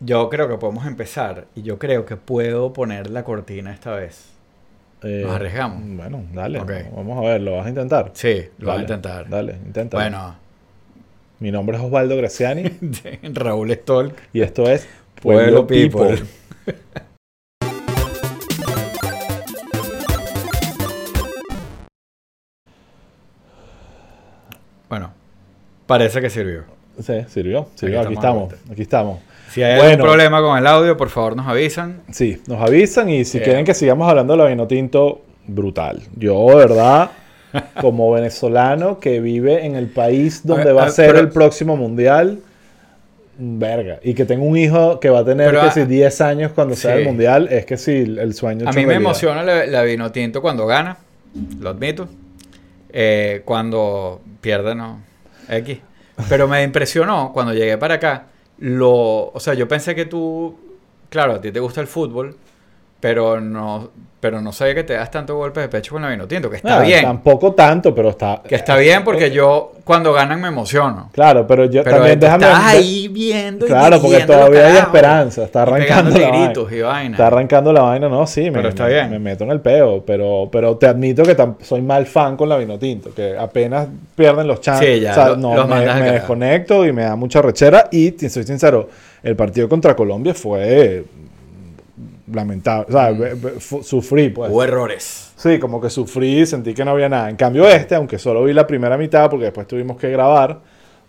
yo creo que podemos empezar y yo creo que puedo poner la cortina esta vez. Eh, Nos arriesgamos. Bueno, dale. Vamos a ver, ¿lo vas a intentar? Sí, lo voy a intentar. Dale, intenta. Bueno, Mi nombre es Osvaldo Graciani Raúl Stolk. y esto es Pueblo People. Bueno, parece que sirvió. Sí, sirvió. sirvió. Aquí estamos. Aquí estamos. Si hay Bueno. algún problema con el audio, por favor nos avisan. Sí, nos avisan y si Eh. quieren que sigamos hablando de la vino tinto, brutal. Yo, de verdad, como venezolano que vive en el país donde A- va a- a ser pero- el próximo mundial, verga. Y que tengo un hijo que va a tener que a- si 10 años cuando sea sí. el mundial, es que sí, el sueño A mí me emociona la, la vino tinto cuando gana, lo admito. Eh, cuando pierde, no. X. Pero me impresionó cuando llegué para acá. Lo, o sea, yo pensé que tú, claro, a ti te gusta el fútbol, pero no, pero no sabía que te das tanto golpes de pecho con la vino tinto, que está Ah, bien. Tampoco tanto, pero está. Que está bien porque yo cuando ganan me emociono. Claro, pero yo Pero también déjame. estás ahí viendo y Claro, porque todavía hay esperanza. Está arrancando vaina. gritos y vaina. Está arrancando la vaina, no, sí, me, Pero está me- bien. me meto en el peo, pero, pero te admito que soy mal fan con la vino tinto, que apenas pierden los chances, Sí, ya, o sea, lo- no, los me, me desconecto y me da mucha rechera y, soy sincero, el partido contra Colombia fue lamentable, o sea, Mm. sufrí, pues. Hubo errores. Sí, como que sufrí sentí que no había nada. En cambio este, aunque solo vi la primera mitad, porque después tuvimos que grabar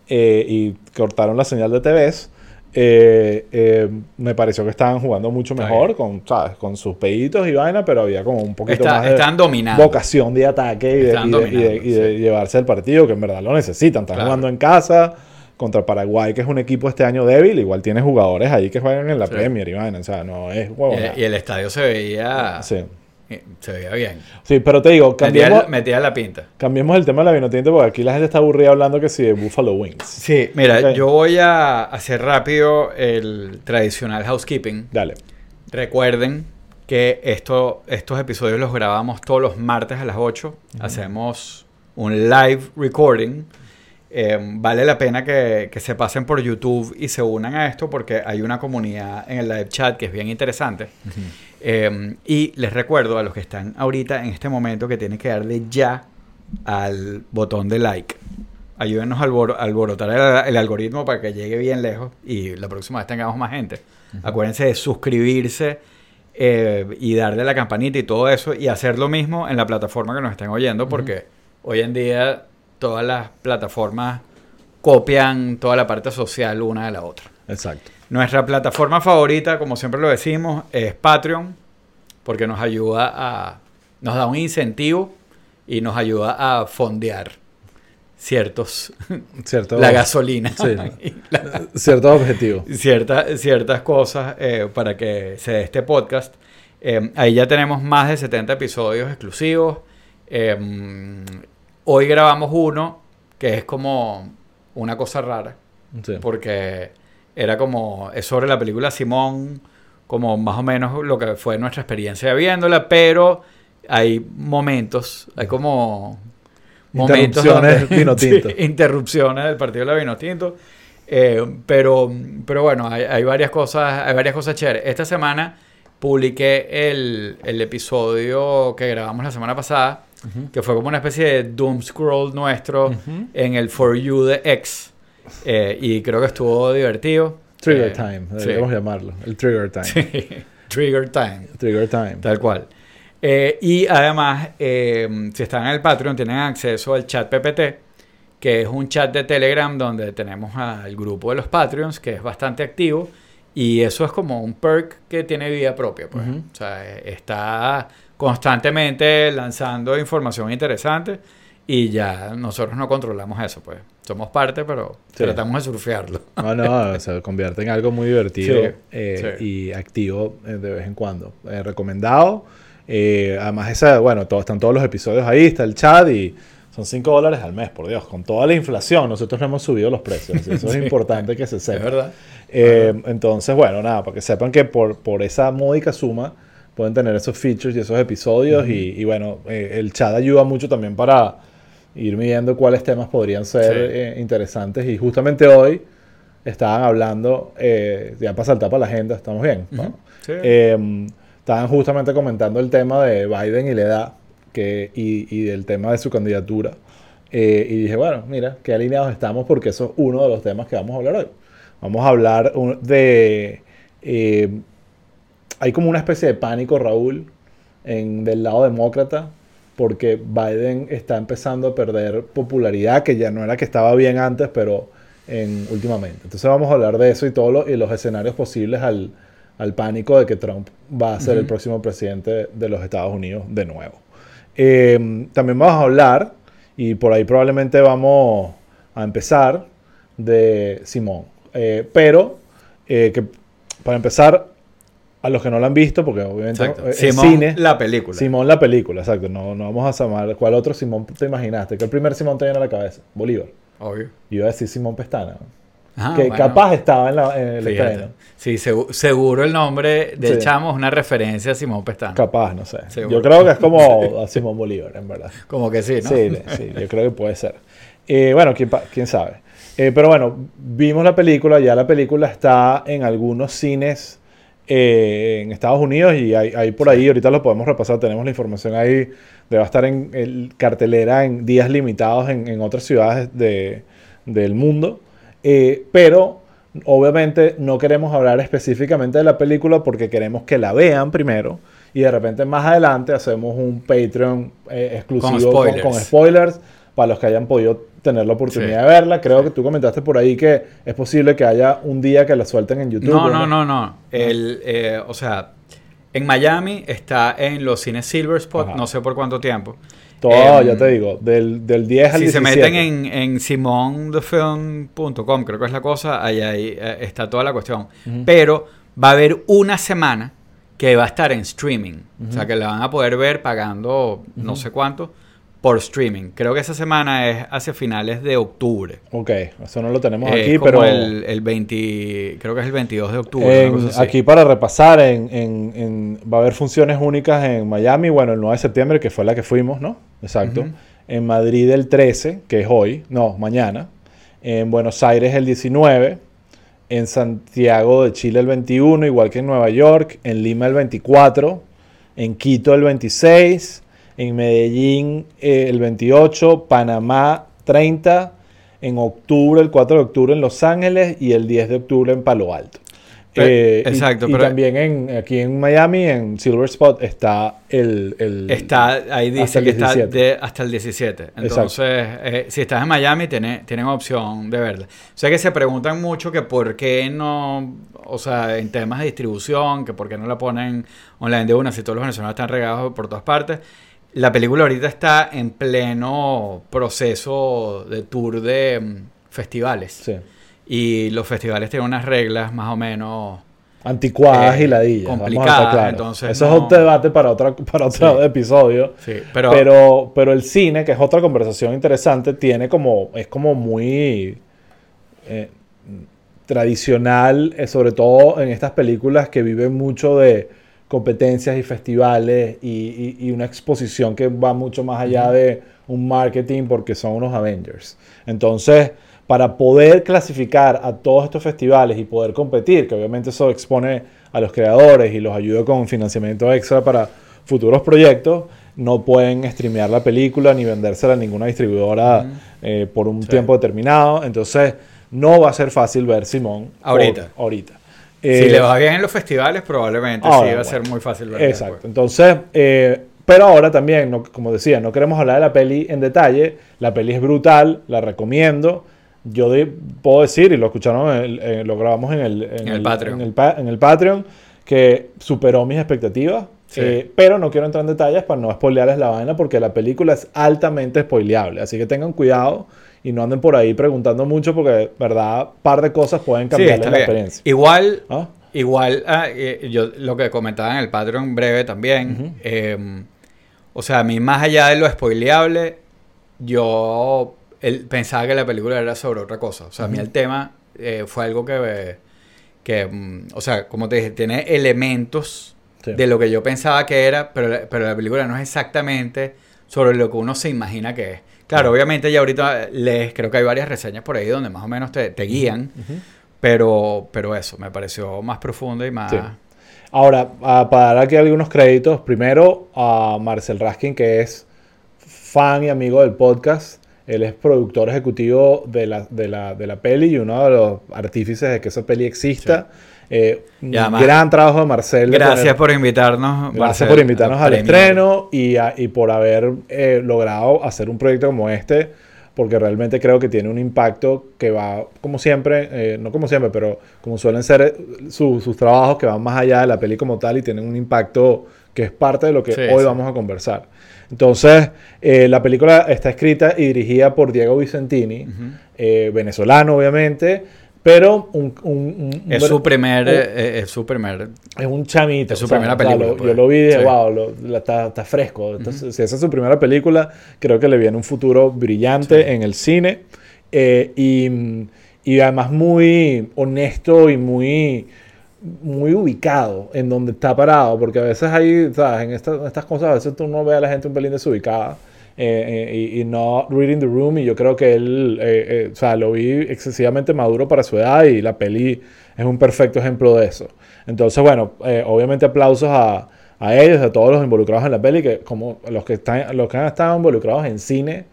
eh, y cortaron la señal de TVs, eh, eh, me pareció que estaban jugando mucho mejor, con, ¿sabes? con sus peditos y vaina, pero había como un poquito Está- más de están dominando. vocación de ataque y de, y de- y de- y de sí. llevarse el partido, que en verdad lo necesitan. Están Claro. jugando en casa contra Paraguay, que es un equipo este año débil, igual tiene jugadores ahí que juegan en la Sí. Premier y vaina, o sea, no es Y, huevona. y el estadio se veía, Sí. se veía bien. sí, pero te digo, Metía, cambiemos, metía la pinta. Cambiemos el tema de la vinotinta porque aquí la gente está aburrida hablando que si de Buffalo Wings. Sí, mira, yo voy a hacer rápido el tradicional housekeeping. Dale. Recuerden que esto, estos episodios los grabamos todos los martes a las 8. Hacemos un live recording. Eh, vale la pena que, que se pasen por YouTube y se unan a esto porque hay una comunidad en el live chat que es bien interesante. Eh, y les recuerdo a los que están ahorita en este momento que tienen que darle ya al botón de like. Ayúdenos a albor- alborotar el, el algoritmo para que llegue bien lejos y la próxima vez tengamos más gente. Acuérdense de suscribirse eh, y darle a la campanita y todo eso y hacer lo mismo en la plataforma que nos estén oyendo porque hoy en día todas las plataformas copian toda la parte social una de la otra. Exacto. Nuestra plataforma favorita, como siempre lo decimos, es Patreon, porque nos ayuda a, nos da un incentivo y nos ayuda a fondear ciertos, Cierto. la gasolina, Sí. y la- Cierto objetivo. cierta- ciertas cosas eh, para que se dé este podcast. Eh, ahí ya tenemos más de 70 episodios exclusivos. Eh, hoy grabamos uno que es como una cosa rara Sí. porque era como, es sobre la película Simón, como más o menos lo que fue nuestra experiencia viéndola, pero hay momentos, hay como momentos Interrupciones donde- vino tinto. Sí, interrupciones del partido de la vino tinto. Eh, pero, pero bueno, hay, hay varias cosas, hay varias cosas chéveres. Esta semana publiqué el, el episodio que grabamos la semana pasada, que fue como una especie de doom scroll nuestro en el For You de X. Eh, y creo que estuvo divertido. Trigger Eh, time, sí. deberíamos llamarlo. El trigger time. Sí. Trigger time. Trigger time. Tal cual. Eh, y además, si están en el Patreon, tienen acceso al chat PPT, que es un chat de Telegram donde tenemos al grupo de los Patreons, que es bastante activo. Y eso es como un perk que tiene vida propia. Pues. O sea, está constantemente lanzando información interesante y ya nosotros no controlamos eso. pues Somos parte, pero Sí. tratamos de surfearlo. No, no, se convierte en algo muy divertido Sí, eh, sí. y activo eh, de vez en cuando. Eh, recomendado. Eh, además, esa, bueno, están todos los episodios ahí, está el chat y son 5 dólares al mes, por Dios. Con toda la inflación, nosotros no hemos subido los precios. Eso es importante que se Es sepa. verdad. Eh, entonces, bueno, nada, para que sepan que por, por esa módica suma pueden tener esos features y esos episodios. y, y bueno, eh, el chat ayuda mucho también para ir midiendo cuáles temas podrían ser Sí. eh, interesantes. Y justamente hoy estaban hablando, eh, ya para saltar para la agenda, estamos bien. ¿no? Ujú, sí. Eh, estaban justamente comentando el tema de Biden y la edad que, y, y del tema de su candidatura. Eh, y dije, bueno, mira, qué alineados estamos porque eso es uno de los temas que vamos a hablar hoy. Vamos a hablar de... eh, hay como una especie de pánico, Raúl, en, del lado demócrata, porque Biden está empezando a perder popularidad, que ya no era que estaba bien antes, pero en, últimamente. Entonces vamos a hablar de eso y todos los, y los escenarios posibles al, al pánico de que Trump va a ser el próximo presidente de los Estados Unidos de nuevo. Eh, también vamos a hablar, y por ahí probablemente vamos a empezar, de Simón. Eh, pero, eh, que para empezar, a los que no lo han visto, porque obviamente Exacto. eh, Simón, cine. la película. Simón la película, exacto. No, no vamos a llamar. ¿Cuál otro Simón te imaginaste? ¿Qué el primer Simón te viene a la cabeza? Bolívar. Obvio. Yo iba a decir Simón Pestana. Ah, que bueno. capaz estaba en, la, en el Fíjate. estreno. Sí, segu- seguro el nombre del Sí. chamo es una referencia a Simón Pestana. Capaz, no sé. Seguro. Yo creo que es como a Simón Bolívar, en verdad. Como que sí, ¿no? Sí, sí, yo creo que puede ser. Eh, bueno, quién sabe. Eh, pero bueno, vimos la película, ya la película está en algunos cines eh, en Estados Unidos y hay, hay por ahí, ahorita lo podemos repasar, tenemos la información ahí, de va a estar en el- cartelera en días limitados en, en otras ciudades de- del mundo. Eh, pero obviamente no queremos hablar específicamente de la película porque queremos que la vean primero y de repente más adelante hacemos un Patreon eh, exclusivo con, spoilers. con spoilers para los que hayan podido tener la oportunidad Sí. de verla. Creo que tú comentaste por ahí que es posible que haya un día que la suelten en YouTube. No, ¿no? no, no, no. El, eh, o sea, en Miami está en los cines Silver Spot, Ajá. no sé por cuánto tiempo. Todo, Em, ya te digo, del, del 10 al Si se 17. meten en, en simondefilm.com, creo que es la cosa, ahí, ahí, eh, está toda la cuestión. Pero va a haber una semana que va a estar en streaming. O sea, que la van a poder ver pagando no sé cuánto por streaming. Creo que esa semana es hacia finales de octubre. Ok, eso no lo tenemos Eh, aquí, como pero... el, el 20, creo que es el 22 de octubre. En- una cosa así. aquí para repasar, en, en- en- va a haber funciones únicas en Miami, bueno, el 9 de septiembre, que fue la que fuimos, ¿no? Exacto. En Madrid el 13, que es hoy, no, mañana. En Buenos Aires el 19. En Santiago de Chile el 21, igual que en Nueva York. En Lima el 24. En Quito el 26. En Medellín eh, el 28. Panamá 30. En octubre, el 4 de octubre en Los Ángeles y el 10 de octubre en Palo Alto. Y- exacto, Y, pero- también en, aquí en Miami, en Silver Spot, está el... el- Está, ahí dice hasta el que está 17. de- hasta el 17. Entonces, eh, si estás en Miami, tiene- tienen opción de verla. O sea que se preguntan mucho que por qué no, o sea, en temas de distribución, que por qué no la ponen online de una, si todos los venezolanos están regados por todas partes. La película ahorita está en pleno proceso de tour de mm, festivales. Sí. Y los festivales tienen unas reglas más o menos... Anticuadas Eh, y ladillas. vamos a estar complicadas, claros. entonces Eso no- es otro debate para, otra, para otro Sí. episodio. Sí, pero, Pero, pero, el cine, que es otra conversación interesante, tiene como, es como muy eh, tradicional, eh, sobre todo en estas películas que viven mucho de competencias y festivales y, y- y una exposición que va mucho más allá de un marketing porque son unos Avengers. Entonces, para poder clasificar a todos estos festivales y poder competir, que obviamente eso expone a los creadores y los ayuda con financiamiento extra para futuros proyectos, no pueden streamear la película ni vendérsela a ninguna distribuidora eh, por un Sí. tiempo determinado. Entonces, no va a ser fácil ver Simón Ahorita. Ahorita. si Eh, le va bien en los festivales, probablemente ahora, sí va a ser muy fácil verla Exacto. después. Entonces, eh, pero ahora también, no- como decía, no queremos hablar de la peli en detalle. La peli es brutal, la recomiendo. Yo de- puedo decir, y lo escucharon, en el- eh, lo grabamos en el, En el Patreon. En el, en el Patreon, que superó mis expectativas. Sí. Eh, pero no quiero entrar en detalles para no spoilearles la vaina, porque la película es altamente spoileable. Así que tengan cuidado y no anden por ahí preguntando mucho, porque, verdad, par de cosas pueden Sí, cambiarles está la bien. experiencia. Igual, ¿Ah? igual ah, eh, yo lo que comentaba en el Patreon breve también. eh, o sea, a mí más allá de lo spoileable, yo pensaba que la película era sobre otra cosa. O sea, a mí el tema eh, fue algo que, que, mm, o sea, como te dije, tiene elementos Sí. de lo que yo pensaba que era, pero, pero la película no es exactamente sobre lo que uno se imagina que es. Claro, obviamente ya ahorita lees, creo que hay varias reseñas por ahí donde más o menos te, te guían, Ujú. Pero, pero eso, me pareció más profunda y más... Sí. Ahora, ah, para dar aquí algunos créditos, primero a Marcel Raskin, que es fan y amigo del podcast. Él es productor ejecutivo de la, de la, de la peli y uno de los artífices de que esa peli exista. Eh, además- gran trabajo de Marcel. Gracias por invitarnos. Gracias Marcel, por invitarnos al premio. estreno y, a- y por haber eh, logrado hacer un proyecto como este, porque realmente creo que tiene un impacto que va, como siempre, eh, no como siempre, pero como suelen ser eh, su- sus trabajos que van más allá de la peli como tal y tienen un impacto que es parte de lo que Sí, hoy sí. vamos a conversar. Entonces, eh, la película está escrita y dirigida por Diego Vicentini, eh, venezolano obviamente, pero un, un- un- Es su primer... un- eh, es su primer... es un chamito. Es su primera o sea, película, lo- pues. yo lo vi y dije, Sí. wow, lo- la- está, está fresco. Entonces, Si esa es su primera película, creo que le viene un futuro brillante Sí. en el cine. Eh, y, y además muy honesto y muy, muy ubicado en donde está parado. Porque a veces hay, ¿sabes? En estas, en estas cosas, a veces tú no ves a la gente un pelín desubicada. Eh, eh, y, y no reading the room y yo creo que él eh, o sea lo vi excesivamente maduro para su edad y la peli es un perfecto ejemplo de eso. Entonces bueno obviamente aplausos a, a ellos a todos los involucrados en la peli que como los que están los que han estado involucrados en cine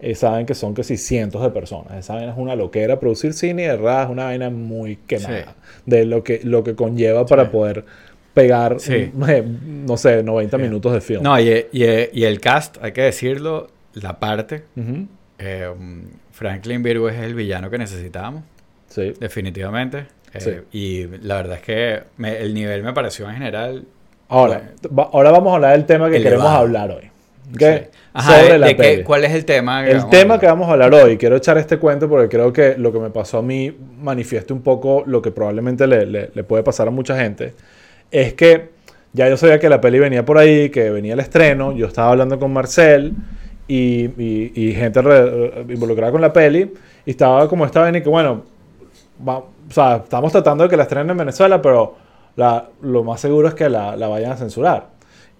eh, saben que son casi cientos de personas. Esa vaina es una loquera producir cine y de verdad es una vaina muy quemada Sí. de lo que lo que conlleva para poder pegar Sí. no sé 90 minutos de film No, y, y- y el cast, hay que decirlo, la parte... Ujú. eh, Franklin Virgo es el villano que necesitábamos, sí definitivamente. Eh, Sí. Y la verdad es que me- el nivel me pareció en general... Ahora, va- ahora vamos a hablar del tema que Elevado. queremos hablar hoy. ¿ok? sí. Ajá, Sobre de- la de peli. ¿Cuál es el tema? El tema que vamos a hablar hoy, quiero echar este cuento porque creo que lo que me pasó a mí manifiesta un poco lo que probablemente le, le- le puede pasar a mucha gente. Es que ya yo sabía que la peli venía por ahí, que venía el estreno, yo estaba hablando con Marcel y, y- gente re- involucrada con la peli y estaba como esta vaina y que bueno, va- o sea, estamos tratando de que la estrenen en Venezuela, pero la- lo más seguro es que la, la vayan a censurar.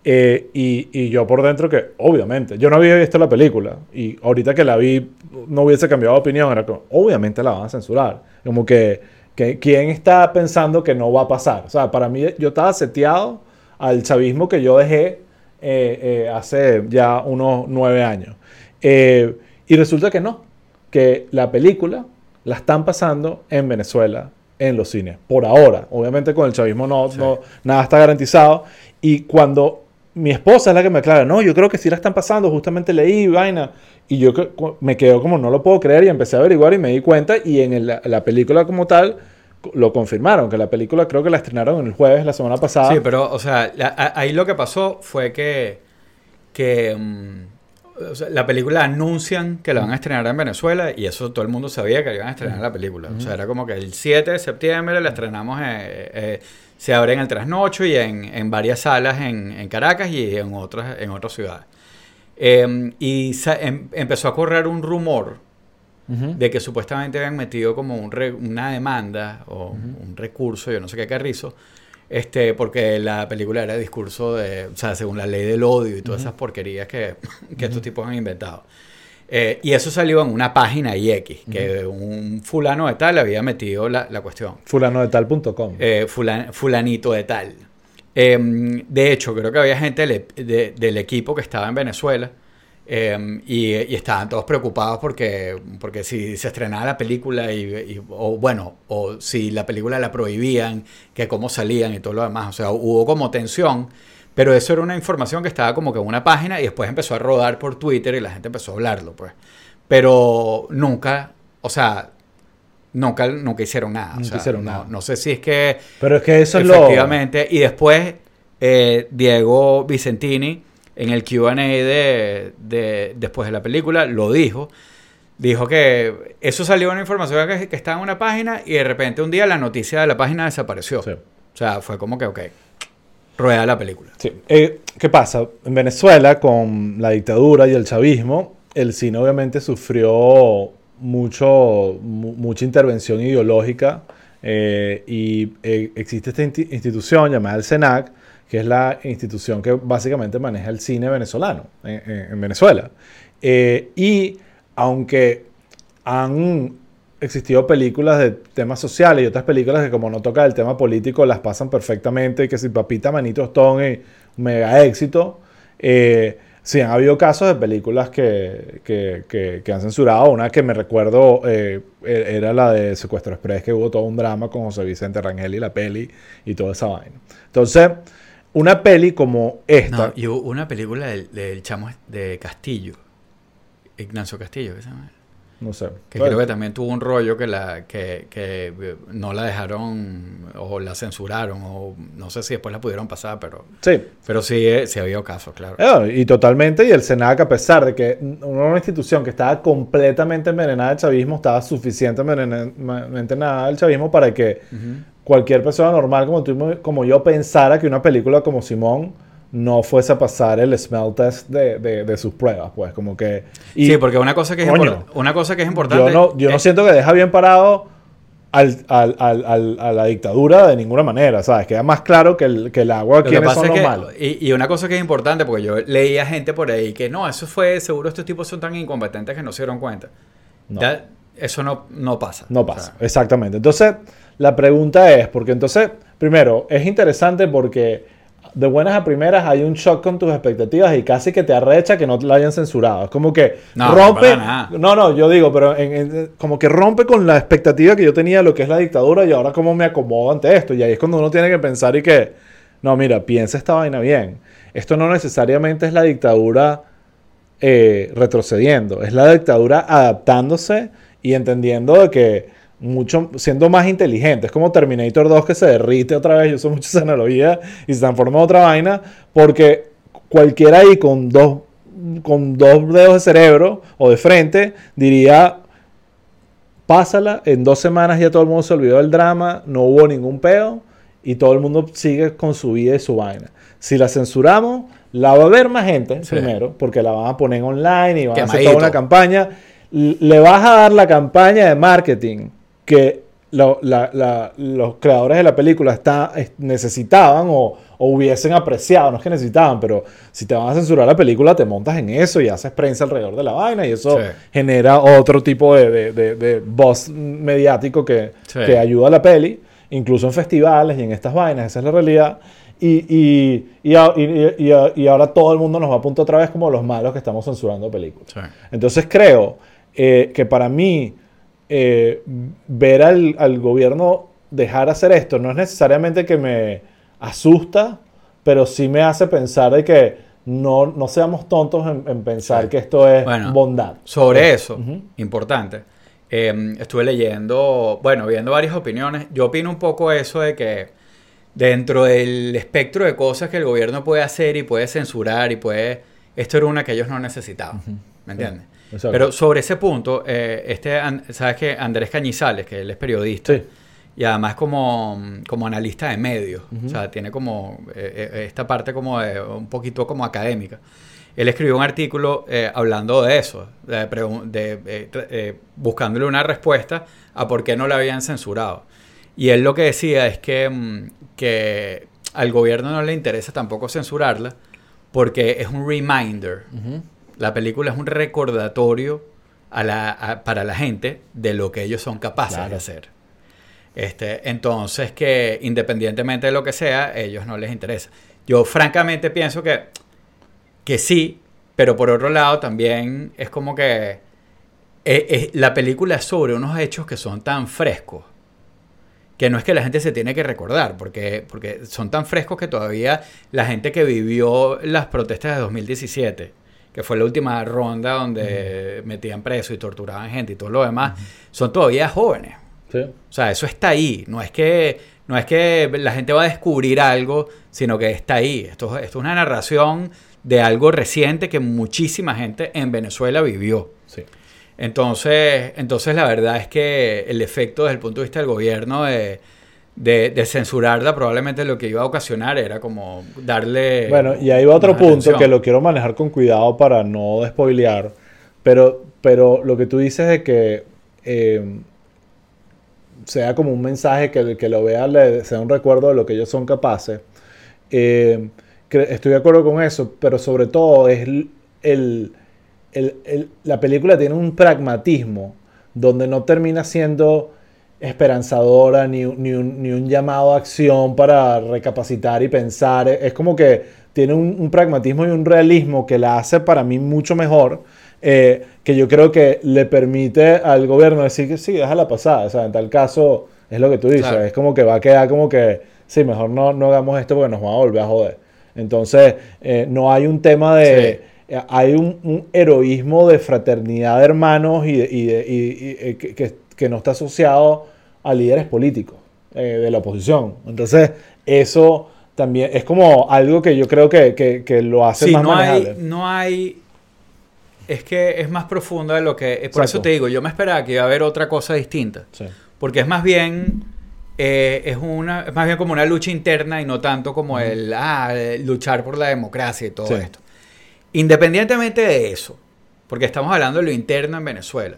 Eh, y, y yo por dentro que, obviamente, yo no había visto la película y ahorita que la vi no hubiese cambiado de opinión, era como, obviamente la van a censurar. Como que, que ¿quién está pensando que no va a pasar? O sea, para mí yo estaba seteado al chavismo que yo dejé eh, eh, hace ya unos nueve años. Eh, y resulta que no, que la película la están pasando en Venezuela, en los cines, por ahora. Obviamente con el chavismo no, Sí. no nada está garantizado. Y cuando mi esposa es la que me aclara, no, yo creo que sí la están pasando, justamente leí vaina. Y yo me quedo como no lo puedo creer y empecé a averiguar y me di cuenta y en la película como tal lo confirmaron, que la película creo que la estrenaron el jueves la semana pasada. Sí, pero, o sea, la- ahí lo que pasó fue que, sea, la película anuncian que la van a estrenar en Venezuela y eso todo el mundo sabía que iban a estrenar la película. O sea, era como que el 7 de septiembre la estrenamos, eh, eh, se abre en el trasnocho y en, en varias salas en, en Caracas y en otras, en otras ciudades. Eh, y em- empezó a correr un rumor de que supuestamente habían metido como un re- una demanda o un recurso, yo no sé qué carrizo, este, porque la película era discurso de, o sea, según la ley del odio y todas esas porquerías que, que estos tipos han inventado. Eh, y eso salió en una página IX, que un fulano de tal había metido la, la cuestión. Fulano de tal.com. Eh, fulan- fulanito de tal. Eh, de hecho, creo que había gente del, de- del equipo que estaba en Venezuela eh, y, y estaban todos preocupados porque, porque si se estrenaba la película y, y- o bueno, o si la película la prohibían, que cómo salían y todo lo demás. O sea, hubo como tensión, pero eso era una información que estaba como que en una página y después empezó a rodar por Twitter y la gente empezó a hablarlo, pues. Pero nunca, o sea, nunca, nunca hicieron nada. o Nunca sea, hicieron no- nada. no sé si es que Pero es que eso es lo... Efectivamente. Y después, eh, Diego Vicentini, en el QA de, de- después de la película, lo dijo. Dijo que eso salió una información que, que estaba en una página y de repente un día la noticia de la página desapareció. Sí. O sea, fue como que, ok, rueda la película. Sí. Eh, ¿Qué pasa? En Venezuela, con la dictadura y el chavismo, el cine obviamente sufrió mucho, mu- mucha intervención ideológica eh, y eh, existe esta insti- institución llamada el CENAC, que es la institución que básicamente maneja el cine venezolano en, en- en Venezuela. Y aunque han existido películas de temas sociales y otras películas que como no toca el tema político las pasan perfectamente, que si Papita Manito Stone y mega éxito. Eh, sí, han habido casos de películas que, que, que, que han censurado. Una que me recuerdo eh, e- era la de Secuestro Express, que hubo todo un drama con José Vicente Rangel y la peli y toda esa vaina. Entonces, una peli como esta... Y hubo una película del, del chamo de Castillo. Ignacio Castillo, ¿qué se llama? No sé. Que creo que también tuvo un rollo que la que, que eh, no la dejaron o la censuraron o no sé si después la pudieron pasar, pero Sí. pero sí, eh, sí había casos, claro. Eh, y totalmente, y el SENAC, a pesar de que una institución que estaba completamente envenenada del chavismo, estaba suficientemente envenenada del chavismo para que cualquier persona normal como tú, como yo pensara que una película como Simón no fuese a pasar el smell test de, de- de sus pruebas, pues como que... y sí, porque una cosa que es, Coño, una cosa que es importante yo no, yo no siento que deja bien parado al- al- al- al- a la dictadura de ninguna manera, ¿sabes? Queda más claro que el, que el agua, Lo que pasa son es los que, malos. y, y una cosa que es importante, porque yo leía gente por ahí que no, eso fue, seguro estos tipos son tan incompetentes que no se dieron cuenta. No. Ya, eso no, no pasa. No O sea, pasa, exactamente. Entonces, la pregunta es, porque entonces, primero, es interesante porque de buenas a primeras hay un shock con tus expectativas y casi que te arrecha que no te la hayan censurado. Es como que No, rompe... nada. No, no, yo digo, pero en- en- como que rompe con la expectativa que yo tenía de lo que es la dictadura y ahora cómo me acomodo ante esto. Y ahí es cuando uno tiene que pensar y que, no, mira, piensa esta vaina bien. Esto no necesariamente es la dictadura eh, retrocediendo, es la dictadura adaptándose y entendiendo de que mucho, siendo más inteligente. Es como Terminator 2 que se derrite otra vez, yo uso mucho esa analogía y se transforma en otra vaina, porque cualquiera ahí con dos, con dos dedos de cerebro o de frente diría, pásala, en dos semanas ya todo el mundo se olvidó del drama, no hubo ningún peo y todo el mundo sigue con su vida y su vaina. Si la censuramos, la va a ver más gente Sí. primero, porque la van a poner online y van a hacer toda una campaña. Le vas a dar la campaña de marketing que lo- la- la- los creadores de la película está, es- necesitaban o, o hubiesen apreciado. No es que necesitaban, pero si te van a censurar la película, te montas en eso y haces prensa alrededor de la vaina y eso Sí. genera otro tipo de, de, de- de buzz mediático que, Sí. que ayuda a la peli, incluso en festivales y en estas vainas, esa es la realidad. Y, y, y, a- y- y- y- y ahora todo el mundo nos va a apuntar otra vez como los malos que estamos censurando películas. sí. Entonces creo eh, que para mí eh, ver al, al gobierno dejar hacer esto no es necesariamente que me asusta, pero sí me hace pensar de que no, no seamos tontos en, en pensar Sí. que esto es Bueno, bondad. Sobre eso, Ujú. importante. eh, estuve leyendo, bueno, viendo varias opiniones. Yo opino un poco eso de que dentro del espectro de cosas que el gobierno puede hacer y puede censurar y puede... Esto era una que ellos no necesitaban, ¿me entiendes? Exacto. Pero sobre ese punto, eh, este, sabes que Andrés Cañizales, que él es periodista Sí. y además como, como analista de medios, o sea, tiene como eh, eh, esta parte como de, un poquito como académica. Él escribió un artículo eh, hablando de eso, de, de, eh, eh, buscándole una respuesta a por qué no la habían censurado. Y él lo que decía es que, mm, que al gobierno no le interesa tampoco censurarla porque es un reminder. La película es un recordatorio a la, a- para la gente de lo que ellos son capaces Claro. de hacer. Este, entonces, que independientemente de lo que sea, a ellos no les interesa. Yo francamente pienso que, que sí, pero por otro lado también es como que eh, eh, la película es sobre unos hechos que son tan frescos que no es que la gente se tiene que recordar, porque, porque son tan frescos que todavía la gente que vivió las protestas de 2017, que fue la última ronda donde metían preso y torturaban gente y todo lo demás, son todavía jóvenes. Sí. O sea, eso está ahí. No es que, no es que la gente va a descubrir algo, sino que está ahí. Esto, esto es una narración de algo reciente que muchísima gente en Venezuela vivió. Sí. Entonces, entonces la verdad es que el efecto desde el punto de vista del gobierno de, de, de censurarla probablemente lo que iba a ocasionar era como darle... Bueno, y ahí va otro punto atención. que lo quiero manejar con cuidado para no despoilear. Pero, pero lo que tú dices de que eh, sea como un mensaje que, que lo vea, le sea un recuerdo de lo que ellos son capaces. eh, estoy de acuerdo con eso, pero sobre todo es el, el- el- el- la película tiene un pragmatismo donde no termina siendo esperanzadora ni, un- ni un, ni un llamado a acción para recapacitar y pensar. Es como que tiene un, un pragmatismo y un realismo que la hace para mí mucho mejor. eh, que yo creo que le permite al gobierno decir que sí, déjala pasar. O sea, en tal caso, es lo que tú dices. Claro. Es como que va a quedar como que, sí, mejor no, no hagamos esto porque nos va a volver a joder. Entonces, eh, no hay un tema de... eh, Hay un, un heroísmo de fraternidad de hermanos y, de- y de- y- y, eh, que, que- no está asociado a líderes políticos eh, de la oposición. Entonces, eso también es como algo que yo creo que, que- que lo hace Sí, más no hay, no hay. Es que es más profunda de lo que. eh, Por eso te digo, yo me esperaba que iba a haber otra cosa distinta. Sí. Porque es más bien. eh, es, una, es más bien como una lucha interna y no tanto como el ah, luchar por la democracia y todo Sí. esto. Independientemente de eso, porque estamos hablando de lo interno en Venezuela.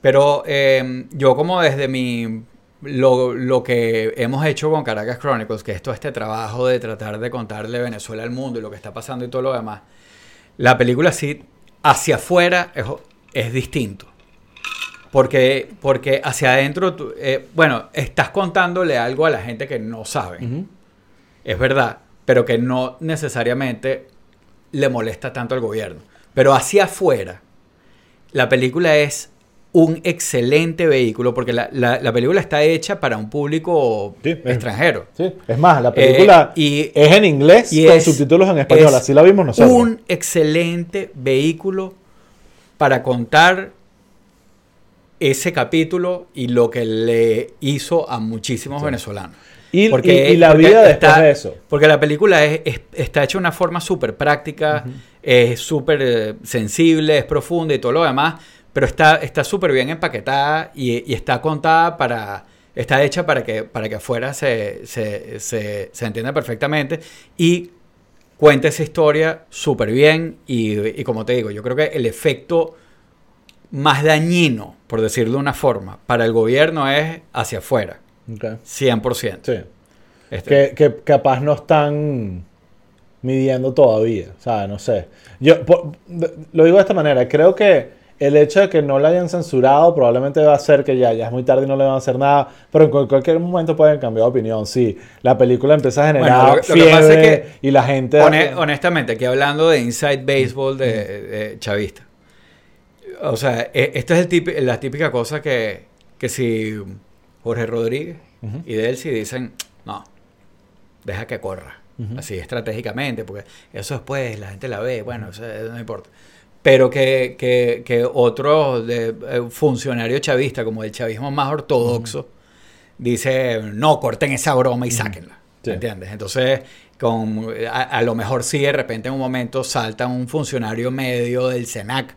Pero eh, yo como desde mi... Lo, lo que hemos hecho con Caracas Chronicles, que es todo este trabajo de tratar de contarle Venezuela al mundo y lo que está pasando y todo lo demás, la película sí, hacia afuera es, es distinto. Porque, porque hacia adentro, tú- eh, bueno, estás contándole algo a la gente que no sabe, es verdad, pero que no necesariamente le molesta tanto al gobierno. Pero hacia afuera, la película es un excelente vehículo porque la, la- la película está hecha para un público Sí, es- extranjero. Sí. Es más, la película Eh, y- es en inglés y con es- subtítulos en español. es Así la vimos nosotros. Un excelente vehículo para contar ese capítulo y lo que le hizo a muchísimos venezolanos. Y, Porque- y- y la porque vida después está- de eso. Porque la película es- es- está hecha de una forma súper práctica, es súper eh, sensible, es profunda y todo lo demás, pero está está súper bien empaquetada y, y está contada para... Está hecha para que, para que afuera se, se, se, se entienda perfectamente y cuenta esa historia súper bien y, y como te digo, yo creo que el efecto más dañino, por decirlo de una forma, para el gobierno es hacia afuera, Ok. 100%. Sí. Este- que, que capaz no están midiendo todavía. O sea, no sé. Yo por- lo digo de esta manera. Creo que el hecho de que no la hayan censurado probablemente va a ser que ya, ya es muy tarde y no le van a hacer nada. Pero en cual- cualquier momento pueden cambiar de opinión. Sí, la película empieza a generar Bueno, lo que- lo que fiebre pasa es que, y la gente... Hone- honestamente, aquí hablando de Inside Baseball de, de chavista. O sea, e- esta es el la típica cosa que, que si Jorge Rodríguez y Delcy dicen, no, deja que corra. Así estratégicamente, porque eso después la gente la ve, bueno, eso, eso no importa. Pero que, que, que otro de, eh, funcionario chavista, como el chavismo más ortodoxo, dice, no, corten esa broma y sáquenla. Sí. ¿Entiendes? Entonces, con, a, a lo mejor sí, de repente en un momento salta un funcionario medio del SENAC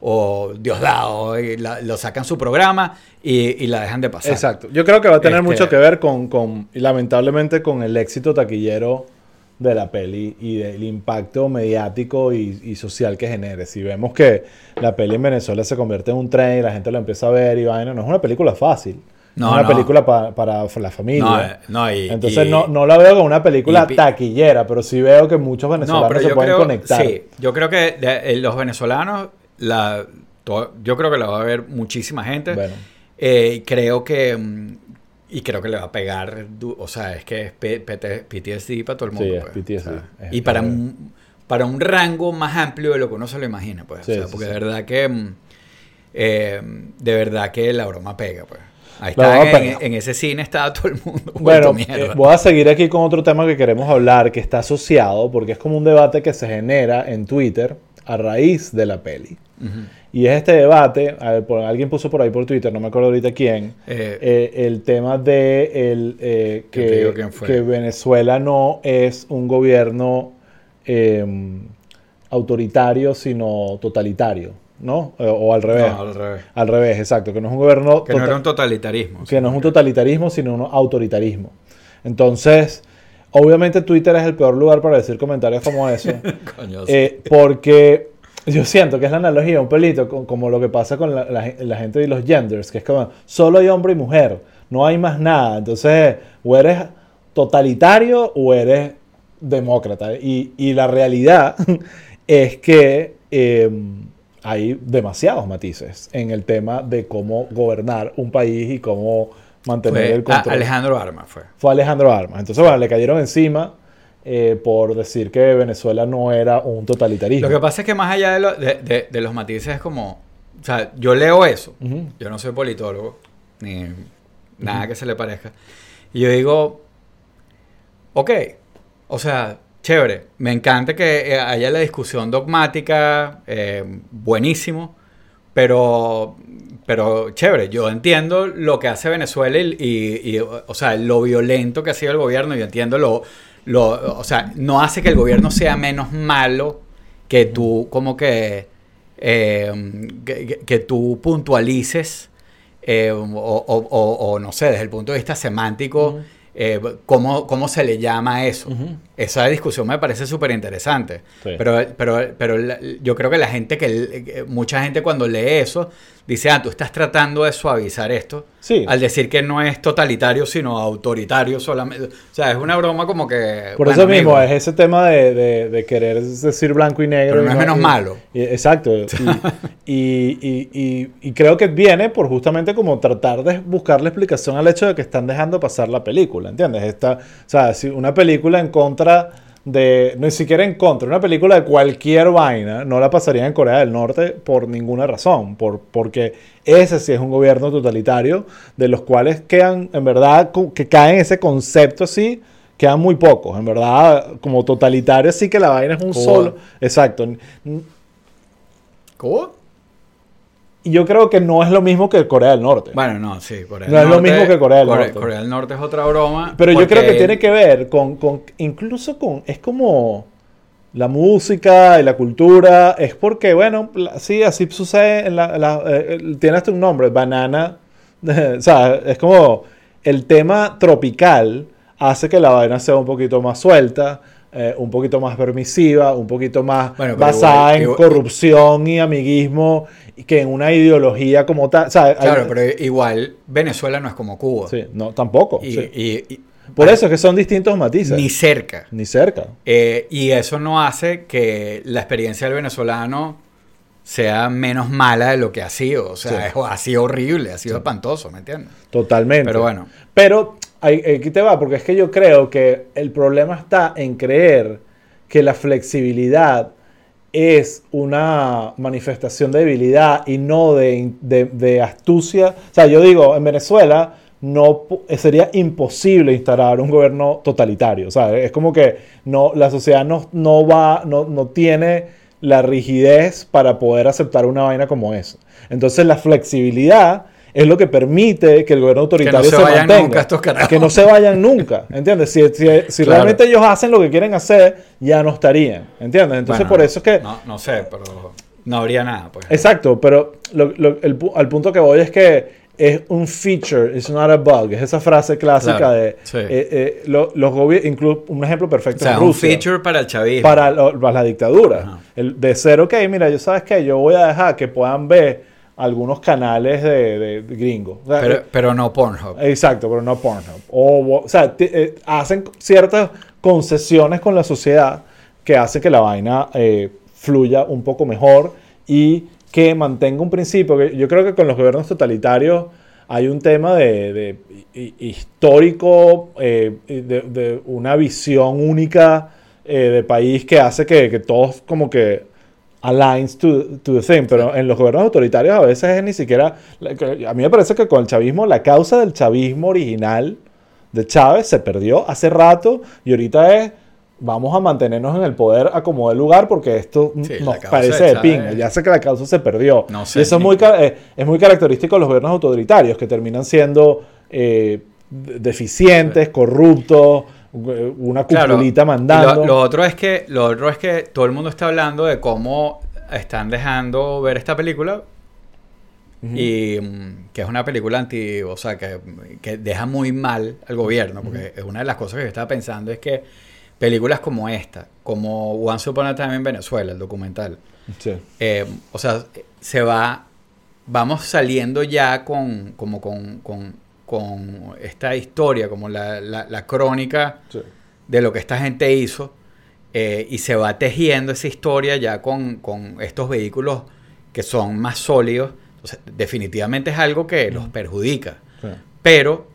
o Diosdado y la- lo sacan su programa y, y la dejan de pasar. Exacto. Yo creo que va a tener Este- mucho que ver con, con, lamentablemente, con el éxito taquillero de la peli y del impacto mediático y, y social que genere. Si vemos que la peli en Venezuela se convierte en un tren y la gente lo empieza a ver y vaina, no es una película fácil. No, es una no. película pa- para la No, familia. eh, no, y- Entonces y- no, no la veo como una película taquillera, pero sí veo que muchos venezolanos se pueden conectar. Sí, yo creo que de- eh, los venezolanos, la, yo creo que la va a ver muchísima gente. Bueno. Eh, creo que mm, y creo que le va a pegar, o sea, es que es PTSD para todo el Sí, mundo. es pues, PTSD, o sea, es- y para es- un, para un rango más amplio de lo que uno se lo imagina, pues. o Sí, sea, sí, porque sí. de verdad que mm, eh, de verdad que la broma pega, pues. Ahí está, en, ese cine estaba todo el mundo. Bueno, eh, voy a seguir aquí con otro tema que queremos hablar, que está asociado, porque es como un debate que se genera en Twitter a raíz de la peli. Y es este debate, a ver, por- alguien puso por ahí por Twitter, no me acuerdo ahorita quién, Eh, eh, el tema de el, eh, que, que Venezuela no es un gobierno eh, autoritario, sino totalitario, ¿no? O al revés. no, al revés. Al revés, exacto, que no es un gobierno Que no tota- era un totalitarismo. que no es un totalitarismo, sino un autoritarismo. Entonces, obviamente Twitter es el peor lugar para decir comentarios como eso, Coño, sí. eh, porque yo siento que es la analogía un pelito con- como lo que pasa con la, la- la gente de los genders, que es como solo hay hombre y mujer, no hay más nada. Entonces, o eres totalitario o eres demócrata. Y, y la realidad es que eh, hay demasiados matices en el tema de cómo gobernar un país y cómo mantener Fue el control. Alejandro Arma fue. Fue Alejandro Armas. Entonces, bueno, le cayeron encima eh, por decir que Venezuela no era un totalitarismo. Lo que pasa es que más allá de, lo- de- de- de los matices es como... O sea, yo leo eso. Yo no soy politólogo, ni nada que se le parezca. Y yo digo, ok, o sea, chévere, me encanta que eh, haya la discusión dogmática, eh, buenísimo, pero, pero chévere, yo entiendo lo que hace Venezuela y, y- y, o sea, lo violento que ha sido el gobierno, yo entiendo lo, lo, o sea, no hace que el gobierno sea menos malo que tú como que, eh, que, tú puntualices eh, o, o- o- o, no sé, desde el punto de vista semántico, eh, ¿cómo, cómo se le llama eso? Ujú. Esa discusión me parece súper interesante. Sí. Pero, pero, pero la- yo creo que la gente, que mucha gente cuando lee eso, dice, ah, tú estás tratando de suavizar esto. Sí. Al decir que no es totalitario, sino autoritario solamente. O sea, es una broma como que... Por bueno, eso mismo, amigo, es ese tema de, de- de querer decir blanco y negro. Pero no es menos y- malo. y- exacto. Y- y creo que viene por justamente como tratar de buscar la explicación al hecho de que están dejando pasar la película, ¿entiendes? Esta, o sea, si una película en contra de, ni siquiera en contra, una película de cualquier vaina, no la pasaría en Corea del Norte por ninguna razón, por, porque ese sí es un gobierno totalitario, de los cuales quedan, en verdad, que caen en ese concepto así, quedan muy pocos, en verdad, como totalitario sí que la vaina es un Cuba. solo, exacto. ¿Cuba? Yo creo que no es lo mismo que Corea del Norte. Bueno, no, sí. Corea No es lo mismo que Corea del Norte. Corea del Norte es otra broma. Pero yo creo que tiene que ver con, con- incluso con, es como la música y la cultura, es porque, bueno, sí, así sucede, en la, la- eh, tiene hasta un nombre, banana, o sea, es como el tema tropical hace que la vaina sea un poquito más suelta, eh, un poquito más permisiva, un poquito más Bueno, basada igual- en igual- corrupción y amiguismo, que en una ideología como tal, o sea, hay- Claro, pero igual Venezuela no es como Cuba. sí, no, tampoco. Y, sí. y- y- Por eso es que son distintos matices. Ni cerca. Ni cerca. Eh, y eso no hace que la experiencia del venezolano sea menos mala de lo que ha sido. O sea, Sí. es- ha sido horrible, ha sido espantoso, ¿me entiendes? Totalmente. Pero bueno. Pero aquí te va, porque es que yo creo que el problema está en creer que la flexibilidad es una manifestación de debilidad y no de, astucia. O sea, yo digo, en Venezuela no pu- sería imposible instalar un gobierno totalitario. O sea, es como que no, la sociedad no, no va, no, no tiene la rigidez para poder aceptar una vaina como esa. Entonces la flexibilidad es lo que permite que el gobierno autoritario se se, vayan mantenga. nunca estos carajos. Que no se vayan nunca, ¿entiendes? Si, si- si Claro. realmente ellos hacen lo que quieren hacer, ya no estarían, ¿entiendes? Entonces Bueno, por eso es que... No, no sé, pero no habría nada, pues. Exacto, pero lo- lo- el al punto que voy es que es un feature, it's not a bug. Es esa frase clásica Claro, de sí. eh, eh, lo- los gobiernos, incluso un ejemplo o perfecto un feature para el chavismo. para, la dictadura. El de ser, ok, mira, yo sabes que yo voy a dejar que puedan ver algunos canales de, de- de gringos. O sea, pero, eh, pero no Pornhub. Exacto, pero no Pornhub. O, o sea, eh, hacen ciertas concesiones con la sociedad que hacen que la vaina eh, fluya un poco mejor y que mantenga un principio. que yo creo que con los gobiernos totalitarios hay un tema de, de hi- histórico, de, una visión única de país que hace que, que todos como que aligns to, to the thing, pero en los gobiernos autoritarios a veces es ni siquiera, a mí me parece que con el chavismo, la causa del chavismo original de Chávez se perdió hace rato y ahorita es, vamos a mantenernos en el poder a como de lugar porque esto Sí, nos parece de pinga, Chávez. ya sé que la causa se perdió. No sé, y eso es muy, eh, es muy característico de los gobiernos autoritarios que terminan siendo eh, de- deficientes, corruptos, una Claro, cupulita y mandando. Lo, lo otro es que, lo otro es que todo el mundo está hablando de cómo están dejando ver esta película y mm, que es una película anti, o sea, que, que deja muy mal al gobierno, porque es una de las cosas que yo estaba pensando es que películas como esta, como Once Upon a Time en Venezuela, el documental, Sí. eh, o sea, se va, vamos saliendo ya con, como con, con, con esta historia, como la, la, la crónica Sí. de lo que esta gente hizo eh, y se va tejiendo esa historia ya con, con estos vehículos que son más sólidos. Entonces, definitivamente es algo que los perjudica. Sí. Pero,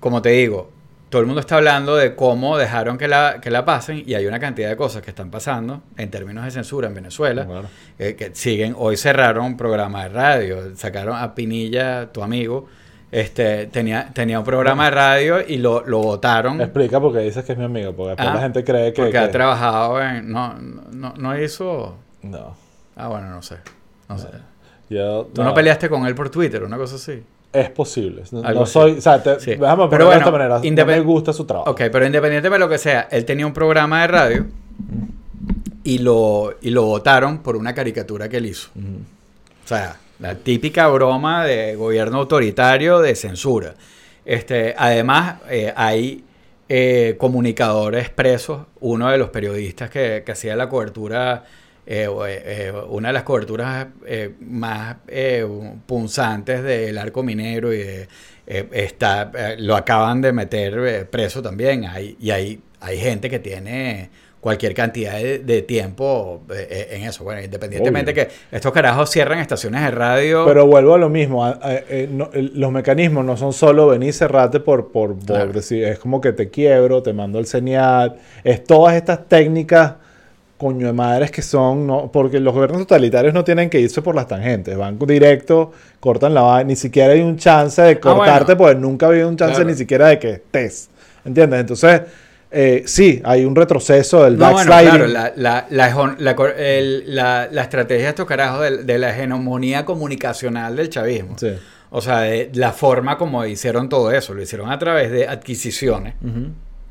como te digo, todo el mundo está hablando de cómo dejaron que la, que la pasen y hay una cantidad de cosas que están pasando en términos de censura en Venezuela. Claro. eh, que siguen, hoy cerraron un programa de radio, sacaron a Pinilla, tu amigo, este, tenía, tenía un programa de radio y lo, lo votaron. Explica porque dices que es mi amigo, porque después Ah, la gente cree que... Porque que- ha trabajado en... No, no, no hizo... No. Ah, bueno, no sé. No sé. Yo, Tú no. peleaste con él por Twitter, una cosa así. Es posible. No, soy... O sea, te, Sí. déjame Pero ponerlo de bueno, esta manera. No me independ- gusta su trabajo. Ok, pero independiente de lo que sea, él tenía un programa de radio y lo, y lo votaron por una caricatura que él hizo. O sea, la típica broma de gobierno autoritario de censura. Este, además, eh, hay eh, comunicadores presos. Uno de los periodistas que, que hacía la cobertura, eh, eh, eh, una de las coberturas más punzantes del arco minero y de, está, lo acaban de meter preso también. Hay, y hay, hay gente que tiene cualquier cantidad de, de tiempo eh, eh, en eso. Bueno, independientemente Obvio. que estos carajos cierran estaciones de radio. Pero vuelvo a lo mismo. a- a- eh, no- los mecanismos no son solo venir y cerrarte por, por, por Claro. decir, es como que te quiebro, te mando el señal. Es todas estas técnicas, coño de madres, que son, no, porque los gobiernos totalitarios no tienen que irse por las tangentes. Van directo, cortan la vaina. Ni siquiera hay un chance de bueno. cortarte, porque nunca ha habido un chance Claro. ni siquiera de que estés. ¿Entiendes? Entonces, eh, sí, hay un retroceso del No, bueno, backsliding. claro, la, la, la, la estrategia de estos carajos de, de la hegemonía comunicacional del chavismo. Sí. O sea, de la forma como hicieron todo eso. Lo hicieron a través de adquisiciones,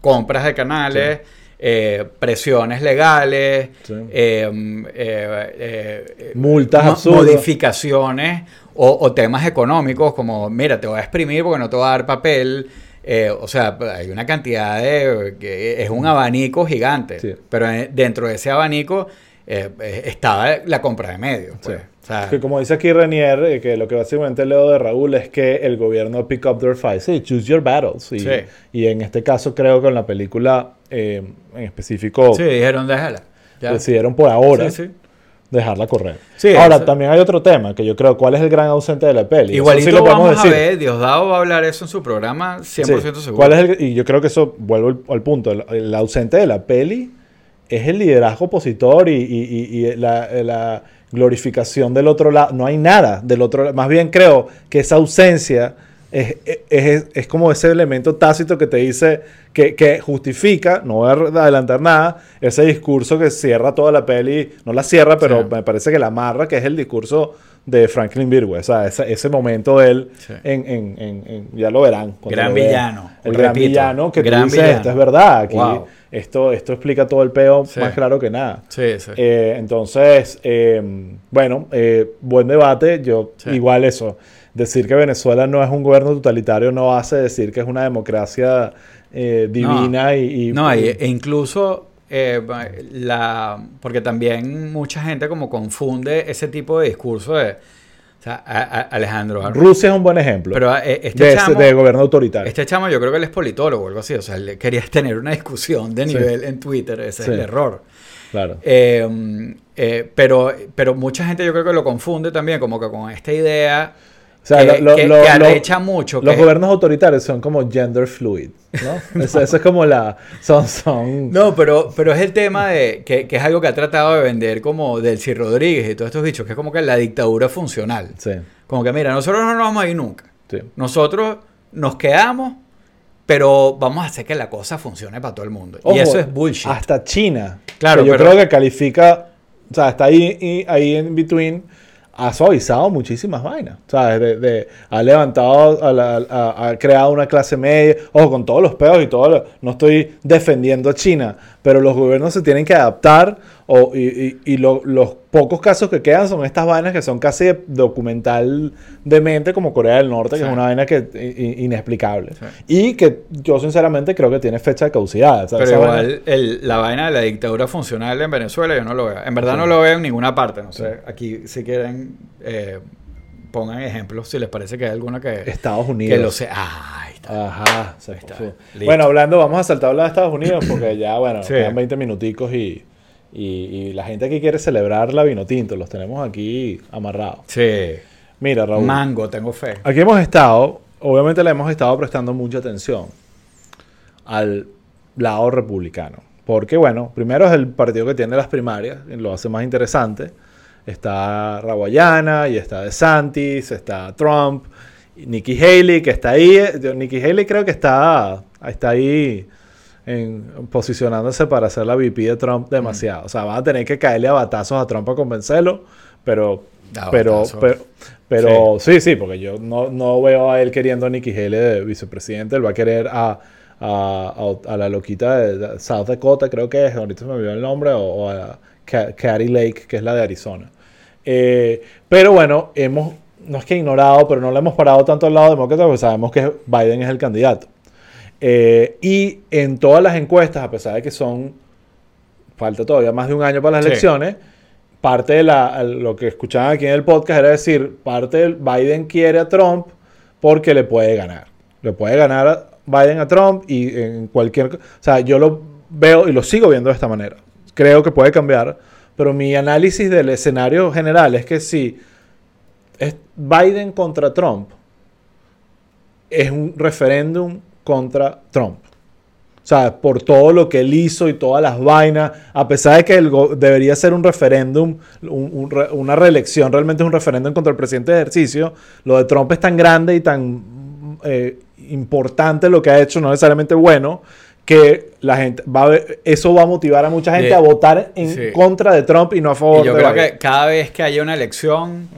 compras de canales, eh, presiones legales, Sí. eh, eh, Multas absurdas. modificaciones o, o temas económicos como, mira, te voy a exprimir porque no te voy a dar papel. Eh, o sea, hay una cantidad de... que es un abanico gigante. Sí. Pero dentro de ese abanico eh, eh, estaba la compra de medios. Pues. Sí. O sea, Que como dice aquí Renier, eh, que lo que básicamente leo de Raúl es que el gobierno pick up their fights. Sí, choose your battles. Y, Sí. y en este caso creo que en la película eh, en específico sí, dijeron, déjala. Ya. decidieron por ahora Sí, sí. Dejarla correr. Sí, ahora, eso- también hay otro tema que yo creo, ¿cuál es el gran ausente de la peli? Igualito sí lo vamos decir. a ver, Diosdado va a hablar eso en su programa 100% Sí. seguro. ¿Cuál es el- y yo creo que eso, vuelvo al, al punto, el, el ausente de la peli es el liderazgo opositor y, y- y- y la, la glorificación del otro lado. No hay nada del otro lado. Más bien creo que esa ausencia es, es- es- como ese elemento tácito que te dice, que, que justifica, no voy a adelantar nada, ese discurso que cierra toda la peli, no la cierra, pero Sí. me parece que la amarra, que es el discurso de Franklin Virgüe, o sea, ese, ese momento de él, Sí. en, en- en- en- ya lo verán. Gran lo villano, El gran repito, villano que gran tú dices, villano. esto es verdad, aquí Wow. esto, esto explica todo el peo Sí. más claro que nada. Sí, sí. Eh, entonces, eh, bueno, eh, buen debate. Yo, igual eso, decir que Venezuela no es un gobierno totalitario no hace decir que es una democracia eh, divina y, y- No, y- e incluso eh, la porque también mucha gente como confunde ese tipo de discurso de o sea, a- a- Alejandro Rusia es un buen ejemplo pero eh, este de, chamo, de gobierno autoritario. este chamo yo creo que él es politólogo o algo así, o sea, él quería tener una discusión de Sí. nivel en Twitter, ese Sí. es el error. Claro. Eh, eh, pero, pero mucha gente yo creo que lo confunde también como que con esta idea O sea, que, lo- lo- que- lo- que lo- mucho. Los gobiernos autoritarios son como gender fluid, ¿no? eso, eso es como la... Son, son... No, pero, pero es el tema de que, que es algo que ha tratado de vender como Delcy Rodríguez y todos estos dichos, que es como que la dictadura funcional. Sí, Como que mira, nosotros no nos vamos a ir nunca. sí. Nosotros nos quedamos, pero vamos a hacer que la cosa funcione para todo el mundo. Ojo, y eso es bullshit. Hasta China. Claro, que yo pero- creo que califica, o sea, está ahí, ahí en between, ha suavizado muchísimas vainas. ¿sabes? De, de- ha levantado, ha creado una clase media, ojo, con todos los peos y todo, no estoy defendiendo a China, pero los gobiernos se tienen que adaptar o, y, y- y lo- los pocos casos que quedan son estas vainas que son casi documental de mente como Corea del Norte, que Sí. es una vaina que inexplicable. Sí. Y que yo sinceramente creo que tiene fecha de caducidad. Pero igual el- la vaina de la dictadura funcional en Venezuela yo no lo veo. En verdad no lo veo en ninguna parte. No sé, aquí si quieren eh, pongan ejemplos si les parece que hay alguna que, Estados que Unidos. lo sé. Ah, ahí está. Ajá. se está. Bueno, hablando, vamos a saltar a hablar de Estados Unidos porque ya, bueno, Sí. quedan 20 minuticos y, Y, y la gente que quiere celebrar la vino tinto, los tenemos aquí amarrados. Sí. Mira, Raúl. Mango, tengo fe. Aquí hemos estado, obviamente le hemos estado prestando mucha atención al lado republicano. Porque, bueno, primero es el partido que tiene las primarias, lo hace más interesante. Está Rawayana y está DeSantis, está Trump, Nikki Haley, que está ahí. Yo- Nikki Haley creo que está, está ahí en- posicionándose para ser la VP de Trump demasiado. O sea, van a tener que caerle a batazos a Trump para convencerlo, pero... Pero, batazos. pero, pero sí. sí, porque yo no, no veo a él queriendo a Nikki Haley de vicepresidente. Él va a querer a, a, a- a la loquita de South Dakota, creo que es, ahorita se me olvidó el nombre, o, o a Ca- Carrie Lake, que es la de Arizona. Eh, pero bueno, hemos, no es que ignorado, pero no le hemos parado tanto al lado demócrata porque sabemos que Biden es el candidato. Eh, y en todas las encuestas, a pesar de que son, falta todavía más de un año para las Sí. elecciones, parte de la, lo que escuchaban aquí en el podcast era decir, parte del Biden quiere a Trump porque le puede ganar. Le puede ganar a Biden a Trump y en cualquier... O sea, yo lo veo y lo sigo viendo de esta manera. Creo que puede cambiar, pero mi análisis del escenario general es que si es Biden contra Trump, es un referéndum contra Trump. O sea, por todo lo que él hizo y todas las vainas, a pesar de que debería ser un referéndum, un- un re- una reelección, realmente es un referéndum contra el presidente de ejercicio, lo de Trump es tan grande y tan eh, importante lo que ha hecho, no necesariamente bueno, que la gente va a ver- eso va a motivar a mucha gente a votar en sí. contra de Trump y no a favor Y yo de creo Biden. que cada vez que haya una elección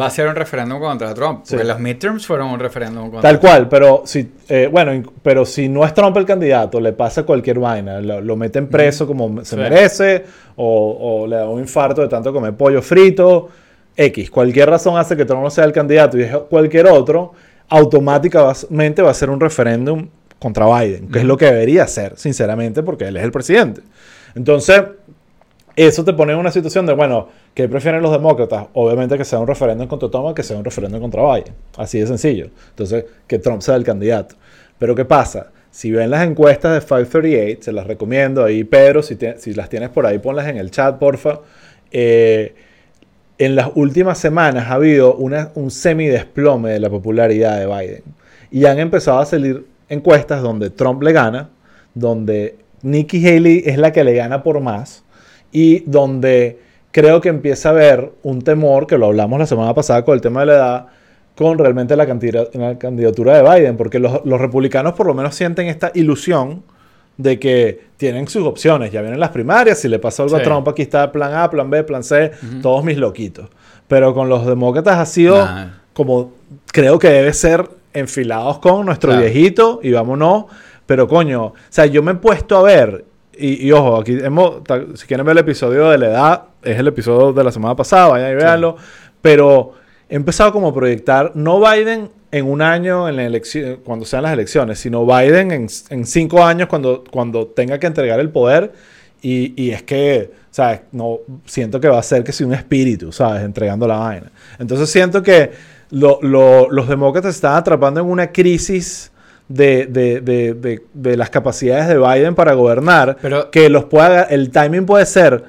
va a ser un referéndum contra Trump. Porque Sí. los midterms fueron un referéndum contra Tal cual, pero si, eh, bueno, pero si no es Trump el candidato, le pasa cualquier vaina, lo, lo meten preso como se Sí. merece, o, o le da un infarto de tanto comer pollo frito, X. Cualquier razón hace que Trump no sea el candidato y es cualquier otro, automáticamente va a ser un referéndum contra Biden, que es lo que debería ser, sinceramente, porque él es el presidente. Entonces, eso te pone en una situación de, bueno, ¿qué prefieren los demócratas? Obviamente que sea un referéndum contra Trump que sea un referéndum contra Biden. Así de sencillo. Entonces, que Trump sea el candidato. Pero ¿qué pasa? Si ven las encuestas de 538, se las recomiendo. Ahí, Pedro, si, te- si las tienes por ahí, ponlas en el chat, porfa. Eh, en las últimas semanas ha habido una- un semidesplome de la popularidad de Biden. Y han empezado a salir encuestas donde Trump le gana, donde Nikki Haley es la que le gana por más y donde creo que empieza a haber un temor, que lo hablamos la semana pasada con el tema de la edad, con realmente la, cantidad- la candidatura de Biden, porque los, los republicanos por lo menos sienten esta ilusión de que tienen sus opciones, ya vienen las primarias, si le pasa algo a. Trump, aquí está plan A, plan B, plan C, todos mis loquitos. Pero con los demócratas ha sido Nah. como creo que debe ser enfilados con nuestro Claro. viejito y vámonos. Pero coño, o sea, yo me he puesto a ver, y, y ojo, aquí hemos, si quieren ver el episodio de la edad, es el episodio de la semana pasada, vayan y véanlo. Pero he empezado como a proyectar, no Biden en un año en la elección, cuando sean las elecciones, sino Biden en, en cinco años cuando, cuando tenga que entregar el poder. Y, y es que, ¿sabes? No, siento que va a ser que si un espíritu, ¿sabes? Entregando la vaina. Entonces siento que lo- lo- los demócratas están atrapando en una crisis de, de- de- de- de las capacidades de Biden para gobernar, Pero- que los pueda, el timing puede ser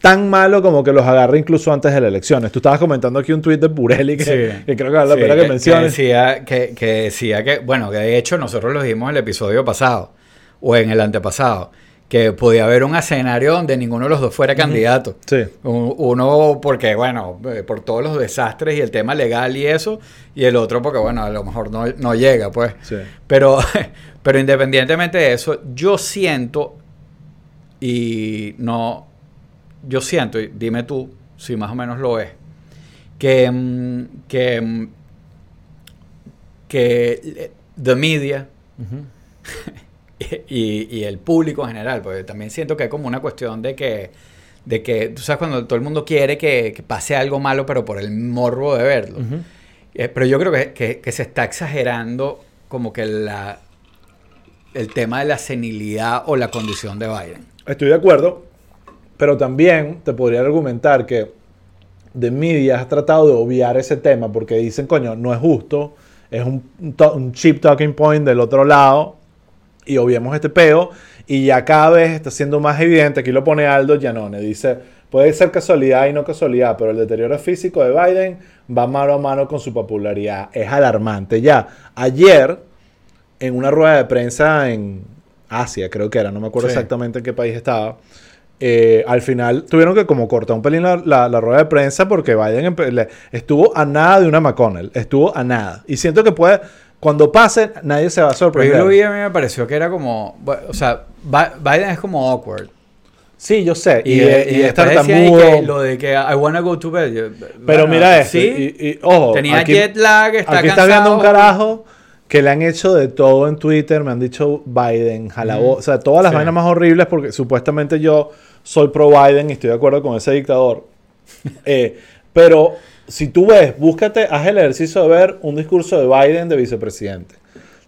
tan malo como que los agarre incluso antes de las elecciones. Tú estabas comentando aquí un tuit de Burelli que, Sí. que creo que vale la Sí, pena que, menciones. decía, que, que decía que, bueno, que de hecho nosotros lo dijimos en el episodio pasado o en el antepasado, que podía haber un escenario donde ninguno de los dos fuera candidato. Sí. Un- Uno porque, bueno, eh, por todos los desastres y el tema legal y eso, y el otro porque, bueno, a lo mejor no, no llega, pues. Sí. Pero, pero independientemente de eso, yo siento y no, yo siento, y dime tú si más o menos lo es, que, mm, que, mm, que eh, the media y, y el público en general, porque también siento que hay como una cuestión de que, de que tú sabes, cuando todo el mundo quiere que, que pase algo malo, pero por el morbo de verlo. Ujú. Eh, pero yo creo que, que- que se está exagerando como que la, el tema de la senilidad o la condición de Biden. Estoy de acuerdo, pero también te podría argumentar que The Media ha tratado de obviar ese tema porque dicen, coño, no es justo, es un, un cheap talking point del otro lado y obviemos este peo. Y ya cada vez está siendo más evidente. Aquí lo pone Aldo Giannone. Dice, puede ser casualidad y no casualidad, pero el deterioro físico de Biden va mano a mano con su popularidad. Es alarmante. Ya, ayer, en una rueda de prensa en Asia, creo que era, no me acuerdo Sí. exactamente en qué país estaba. eh, al final tuvieron que como cortar un pelín la, la- la rueda de prensa porque Biden estuvo a nada de una McConnell, estuvo a nada. Y siento que puede, cuando pase, nadie se va a Pero sorprender. yo lo vi a mí me pareció que era como. O sea, Bi- Biden es como awkward. Sí, yo sé. Y, Y, y, y es después decían y tartamudo. que lo de que I wanna go to bed. yo, Pero bueno, mira esto. Sí. Y, ojo, Tenía aquí- jet lag, está Aquí cansado. está viendo un carajo que le han hecho de todo en Twitter. Me han dicho Biden, jalabo. O sea, todas las Sí. vainas más horribles porque supuestamente yo soy pro Biden y estoy de acuerdo con ese dictador. Eh, pero si tú ves, búscate, haz el ejercicio de ver un discurso de Biden de vicepresidente.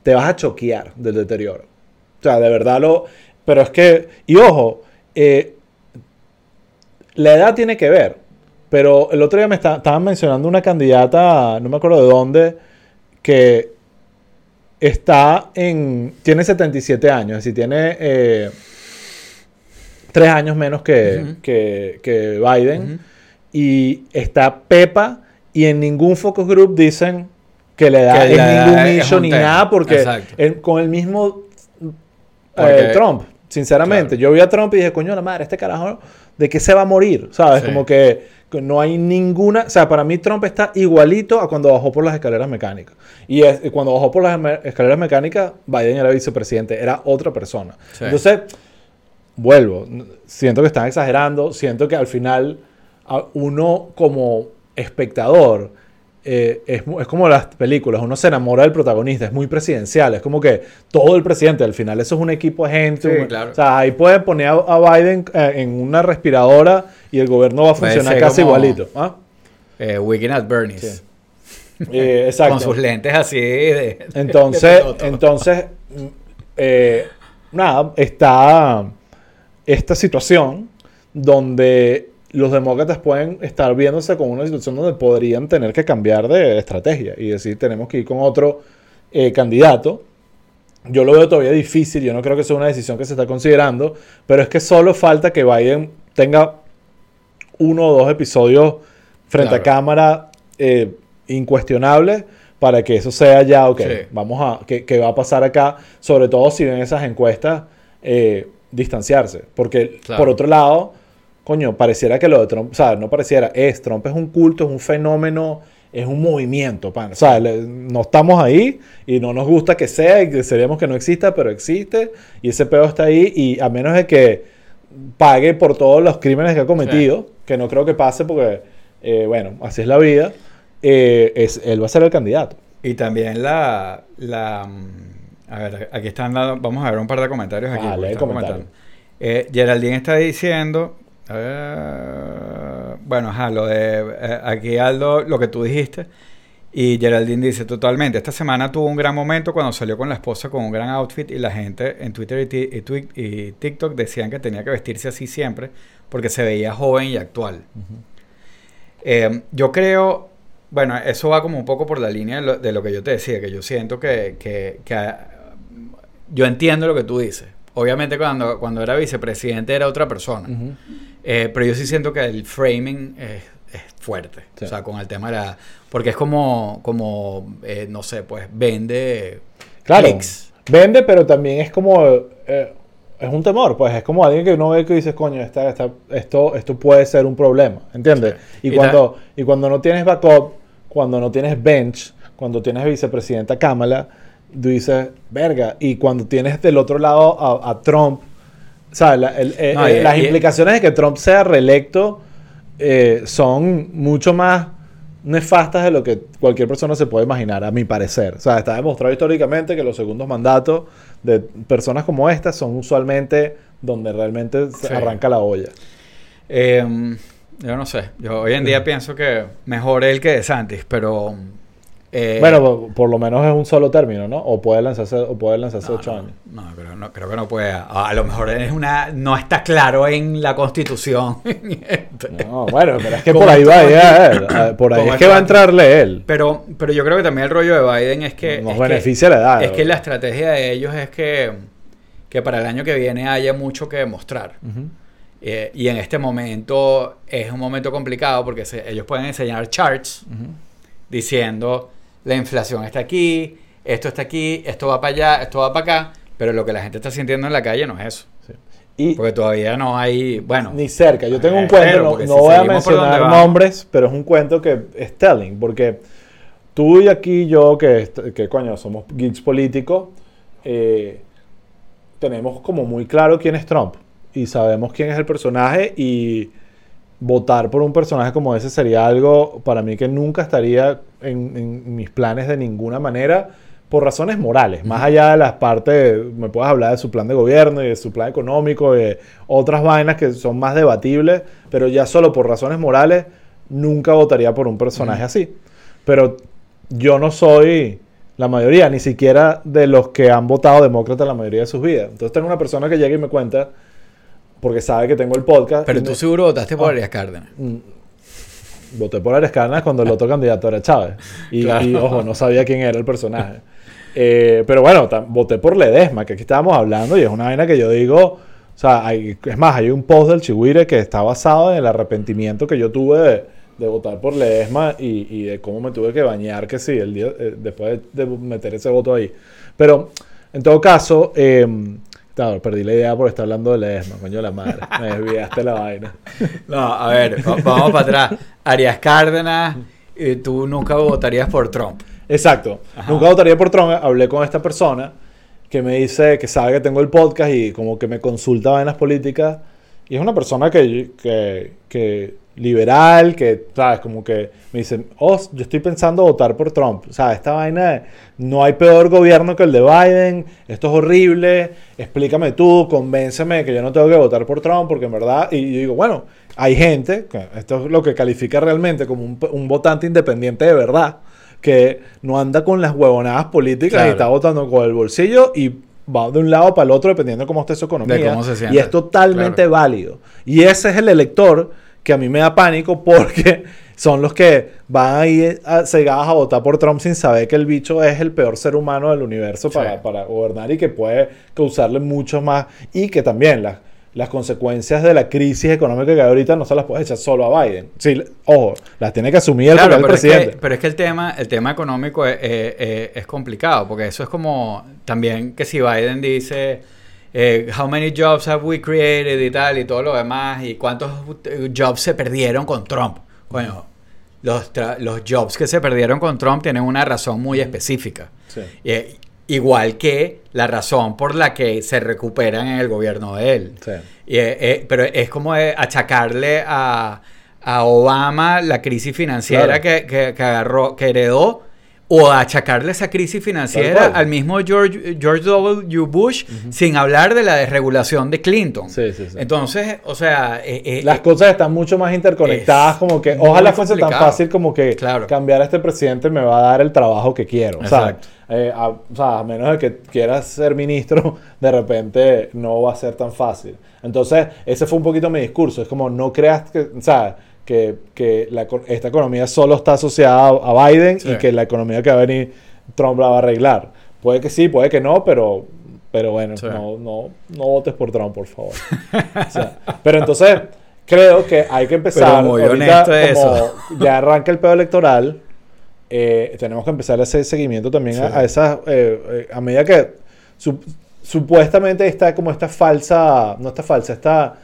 Te vas a choquear del deterioro. O sea, de verdad lo... Pero es que... Y ojo, eh, la edad tiene que ver. Pero el otro día me está- estaban mencionando una candidata, no me acuerdo de dónde, que está en. Tiene 77 años, es decir, tiene eh, tres años menos que, que, que Biden. Ujú. Y está Pepa, y en ningún focus group dicen que le da Que es la edad ningún es issue un ni tema. nada, porque el- con el mismo eh, Trump, sinceramente. Claro. Yo vi a Trump y dije, coño, la madre, este carajo, ¿de qué se va a morir? ¿Sabes? Sí. Como que, no hay ninguna. O sea, para mí Trump está igualito a cuando bajó por las escaleras mecánicas. Y es- y cuando bajó por las me- escaleras mecánicas, Biden era vicepresidente, era otra persona. Sí. Entonces, vuelvo. Siento que están exagerando. Siento que al final, uno como espectador. eh, es, como las películas, uno se enamora del protagonista, es muy presidencial, es como que todo el presidente, al final eso es un equipo de gente, Sí, un- claro. o sea, ahí pueden poner a, a Biden eh, en una respiradora y el gobierno va a Puede funcionar casi como- igualito. ¿ah? Eh, Weekend at Bernie's. Sí. Eh, exacto. Con sus lentes así de. Entonces, de entonces mm, nada, está esta situación donde los demócratas pueden estar viéndose con una situación donde podrían tener que cambiar de estrategia y decir, tenemos que ir con otro eh, candidato. Yo lo veo todavía difícil, yo no creo que sea una decisión que se está considerando, pero es que solo falta que Biden tenga uno o dos episodios frente Claro. a cámara eh, incuestionables para que eso sea ya, ok, Sí. vamos a, ¿qué, qué va a pasar acá? Sobre todo si ven esas encuestas, eh, distanciarse. Porque Claro. por otro lado, coño, pareciera que lo de Trump, o sea, no pareciera, es, Trump es un culto, es un fenómeno, es un movimiento, pan. O sea, le- no estamos ahí y no nos gusta que sea y desearíamos que no exista, pero existe y ese pedo está ahí y a menos de que pague por todos los crímenes que ha cometido, que no creo que pase porque, eh, bueno, así es la vida, eh, es, él va a ser el candidato. Y también la, la... mm, A ver, aquí están dando... Vamos a ver un par de comentarios aquí. Ah, comentario. Eh, Geraldine está diciendo... ver, bueno, ajá, lo de... eh, aquí Aldo, lo que tú dijiste. Y Geraldine dice, totalmente, esta semana tuvo un gran momento cuando salió con la esposa con un gran outfit y la gente en Twitter y, TikTok decían que tenía que vestirse así siempre porque se veía joven y actual. Eh, yo creo, bueno, eso va como un poco por la línea de lo, de lo que yo te decía, que yo siento que, que- que, ah, yo entiendo lo que tú dices. Obviamente cuando, cuando era vicepresidente era otra persona, Eh, pero yo sí siento que el framing es, es fuerte, Sí. o sea, con el tema de la... Porque es como, como eh, no sé, pues vende Claro, clics. vende, pero también es como, eh, es un temor, pues es como alguien que uno ve que dices, coño, esta, esta- esto, esto puede ser un problema, ¿entiendes? Sí. Y, Y cuando, y cuando no tienes backup, cuando no tienes bench, cuando tienes vicepresidenta Kamala, tú dices, verga, y cuando tienes del otro lado a, a Trump, La- el- eh, No, eh, y- las y- implicaciones de que Trump sea reelecto eh, son mucho más nefastas de lo que cualquier persona se puede imaginar, a mi parecer. O sea, está demostrado históricamente que los segundos mandatos de personas como estas son usualmente donde realmente se Sí. arranca la olla. Eh, yo no sé, yo hoy en día pienso que mejor él que de Santis, pero... eh, bueno, por, por lo menos es un solo término, ¿no? O puede lanzarse, o puede lanzarse No, ocho no, años. No, creo, no, creo que no puede. A, a lo mejor es una, no está claro en la constitución. No, bueno, pero es que por ahí va a él. Ah, Por ahí es que va a entrarle él. pero, pero yo creo que también el rollo de Biden es que... Nos es beneficia la edad. Que, es que la estrategia de ellos es que que para el año que viene haya mucho que demostrar. Eh, y en este momento es un momento complicado porque ellos pueden enseñar charts diciendo la inflación está aquí, esto está aquí, esto va para allá, esto va para acá, pero lo que la gente está sintiendo en la calle no es eso. Y Porque todavía no hay, bueno. Ni cerca. Yo tengo un cuento, no, voy a mencionar nombres, pero es un cuento que es telling, porque tú y aquí yo, que, que coño, somos geeks políticos, eh, tenemos como muy claro quién es Trump y sabemos quién es el personaje y votar por un personaje como ese sería algo para mí que nunca estaría en, en mis planes de ninguna manera por razones morales, más allá de las partes, me puedes hablar de su plan de gobierno y de su plan económico y de otras vainas que son más debatibles, pero ya solo por razones morales nunca votaría por un personaje así. Pero yo no soy la mayoría, ni siquiera de los que han votado demócrata la mayoría de sus vidas. Entonces tengo una persona que llega y me cuenta, porque sabe que tengo el podcast. Pero tú seguro votaste por ah. Arias Cárdenas. Mm. Voté por Arias Cárdenas cuando el otro candidato era Chávez. y, ojo, no sabía quién era el personaje. Eh, pero bueno, voté por Ledesma, que aquí estábamos hablando, y es una vaina que yo digo, o sea, hay, es más, hay un post del Chihuire que está basado en el arrepentimiento que yo tuve de, votar por Ledesma y, de cómo me tuve que bañar, que sí, el día, eh, después de, meter ese voto ahí. Pero, en todo caso, em, Claro, perdí la idea por estar hablando de Ledesma, coño la madre. Me desviaste la vaina. No, a ver, vamos para atrás. Arias Cárdenas, tú nunca votarías por Trump. Exacto. Nunca votaría por Trump. Hablé con esta persona que me dice que sabe que tengo el podcast y como que me consulta en las políticas. Y es una persona que, que, liberal, que, ¿sabes? Como que me dice, oh, yo estoy pensando votar por Trump. O sea, esta vaina de, no hay peor gobierno que el de Biden, esto es horrible, explícame tú, convénceme que yo no tengo que votar por Trump, porque en verdad, y yo digo, bueno, hay gente, esto es lo que califica realmente como un, un votante independiente de verdad, que no anda con las huevonadas políticas y está votando con el bolsillo y va de un lado para el otro dependiendo de cómo esté su economía. y es totalmente válido. Y ese es el elector que a mí me da pánico porque son los que van a ir cegados a votar por Trump sin saber que el bicho es el peor ser humano del universo para, para gobernar y que puede causarle mucho más. Y que también las las consecuencias de la crisis económica que hay ahorita no se las puedes echar solo a Biden. Sí, ojo, las tiene que asumir el, presidente. pero es que el tema, el tema económico es, complicado, porque eso es como también que si Biden dice eh, how many jobs have we created y tal y todo lo demás y cuántos jobs se perdieron con Trump. Bueno, los, los jobs que se perdieron con Trump tienen una razón muy específica. Sí. Igual que la razón por la que se recuperan en el gobierno de él. Eh, eh, pero es como achacarle a, Obama la crisis financiera que, agarró, que heredó, o achacarle esa crisis financiera al mismo George, George W. Bush sin hablar de la desregulación de Clinton. Entonces, o sea... Eh, Las cosas están mucho más interconectadas, como que ojalá fuese tan fácil como que cambiar a este presidente me va a dar el trabajo que quiero. Exacto. Eh, a, o sea, a menos de que quieras ser ministro, de repente no va a ser tan fácil. Entonces, ese fue un poquito mi discurso. Es como, no creas que, o sea, que, que esta economía solo está asociada a Biden y que la economía que va a venir Trump la va a arreglar. Puede que sí, puede que no, pero, pero bueno, no, no, no votes por Trump, por favor. pero entonces, creo que hay que empezar. ahorita, como ya arranca el pedo electoral eh, tenemos que empezar a hacer seguimiento también a, esas, eh, eh, a medida que supuestamente está como esta falsa, no está falsa, esta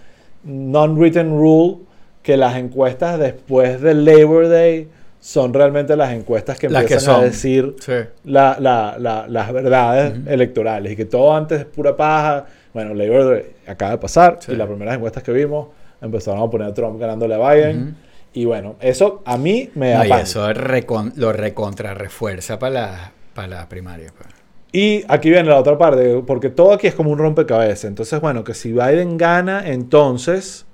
non-written rule que las encuestas después del Labor Day son realmente las encuestas que empiezan a decir las verdades electorales y que todo antes es pura paja. Bueno, Labor Day acaba de pasar y las primeras encuestas que vimos empezaron a poner a Trump ganándole a Biden. Y bueno, eso a mí me da no, y eso lo recontra refuerza para la, para la primaria. Y aquí viene la otra parte, porque todo aquí es como un rompecabezas. Entonces, bueno, que si Biden gana, entonces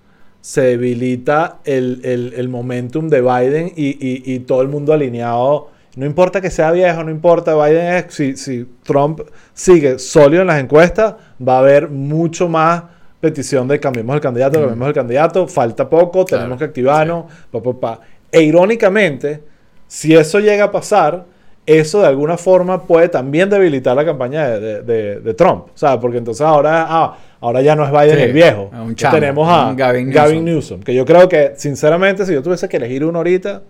se debilita el, el, momentum de Biden y, y, todo el mundo alineado. No importa que sea viejo, no importa, Biden es, si, si Trump sigue sólido en las encuestas, va a haber mucho más petición de cambiemos el candidato, cambiemos el candidato, falta poco, tenemos que activarnos, pa, pa, pa. E irónicamente, si eso llega a pasar, eso de alguna forma puede también debilitar la campaña de, de- de- de Trump. O sea, porque entonces ahora, ah, ahora ya no es Biden Sí, el viejo. un chamo, tenemos a un Gavin Gavin, Newsom. Que yo creo que, sinceramente, si yo tuviese que elegir uno ahorita,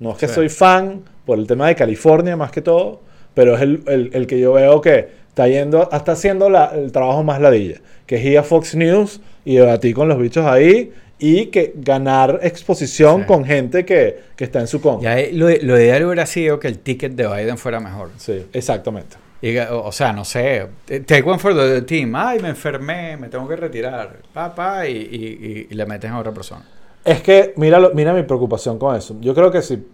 no es que Sí. soy fan por el tema de California más que todo, pero es el, el- el que yo veo que está yendo, está haciendo la- el trabajo más ladilla. Que es ir a Fox News y debatir con los bichos ahí y que ganar exposición Sí. con gente que, que está en su contra. Ya, lo, lo ideal hubiera sido que el ticket de Biden fuera mejor. Sí, exactamente. Y o, o sea, no sé, eh, take one for the team. Ay, me enfermé, me tengo que retirar. Papá, y, y, y- y le meten a otra persona. Es que, mira, lo- mira mi preocupación con eso. Yo creo que si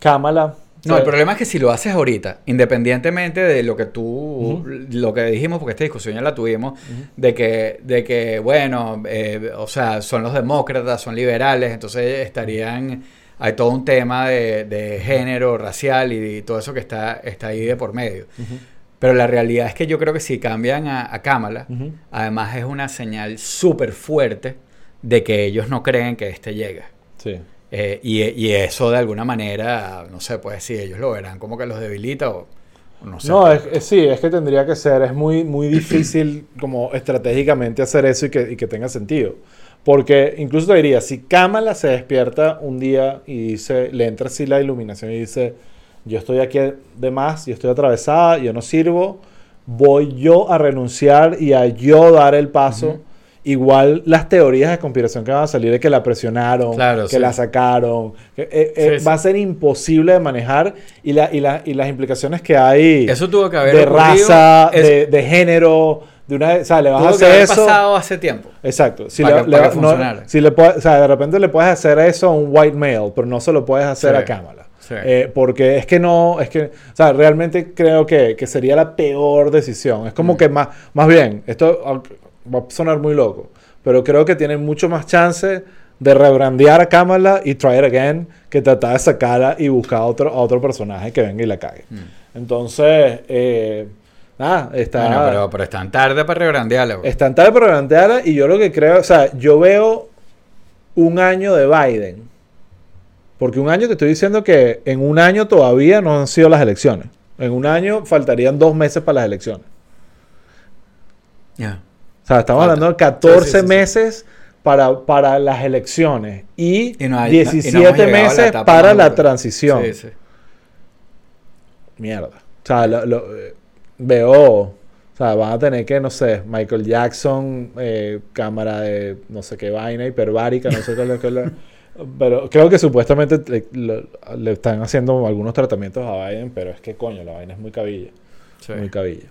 Kamala... No, el problema es que si lo haces ahorita, independientemente de lo que tú, lo que dijimos, porque esta discusión ya la tuvimos, de que, de que, bueno, eh, o sea, son los demócratas, son liberales, entonces estarían, hay todo un tema de, de género, racial y, todo eso que está, está ahí de por medio. Pero la realidad es que yo creo que si cambian a, a Kamala, además es una señal súper fuerte de que ellos no creen que este llegue. Sí. Eh, y, y eso de alguna manera, no sé, pues si ellos lo verán como que los debilita o o no sé. No, es, es- sí, es que tendría que ser, es muy, muy difícil como estratégicamente hacer eso y que, y que tenga sentido. Porque incluso te diría, si Kamala se despierta un día y dice, le entra así la iluminación y dice, yo estoy aquí de más, yo estoy atravesada, yo no sirvo, voy yo a renunciar y a yo dar el paso. Ujú. Igual las teorías de conspiración que van a salir de que la presionaron, Claro, que sí. la sacaron, que, eh, eh, Sí, va a ser imposible de manejar y, la, y, la- y las implicaciones que hay Eso tuvo que haber de raza, es- de, de género, de una, o sea, le vas a tuvo que hacer haber eso. pasado hace tiempo. Exacto. Si, para le, que- le- para que no- si le puede- o sea, de repente le puedes hacer eso a un white male, pero no se lo puedes hacer Sí. a Kamala. Sí. Eh, porque es que no, es que, o sea, realmente creo que, que sería la peor decisión. Es como Mm. que más, más bien, esto aunque va a sonar muy loco, pero creo que tienen mucho más chance de rebrandear a Kamala y try it again que tratar de sacarla y buscar a otro, a otro personaje que venga y la cague. Mm. Entonces, eh, nada, está... Bueno, pero, pero están tarde para rebrandearla. Están tarde para plantearla y yo lo que creo, o sea, yo veo un año de Biden. Porque un año te estoy diciendo que en un año todavía no han sido las elecciones. En un año faltarían dos meses para las elecciones. Ya. O sea, estamos Falta. hablando de 14 Sí, sí, sí, meses para, para las elecciones y, Y no hay- y no hemos 17 llegado a la meses etapa para la transición. Mierda. O sea, lo- lo- eh, veo. O sea, van a tener que, no sé, Michael Jackson, eh, cámara de no sé qué vaina, hiperbárica, no sé qué Pero creo que supuestamente le, están haciendo algunos tratamientos a Biden, pero es que coño, la vaina es muy cabilla. Sí. Muy cabilla.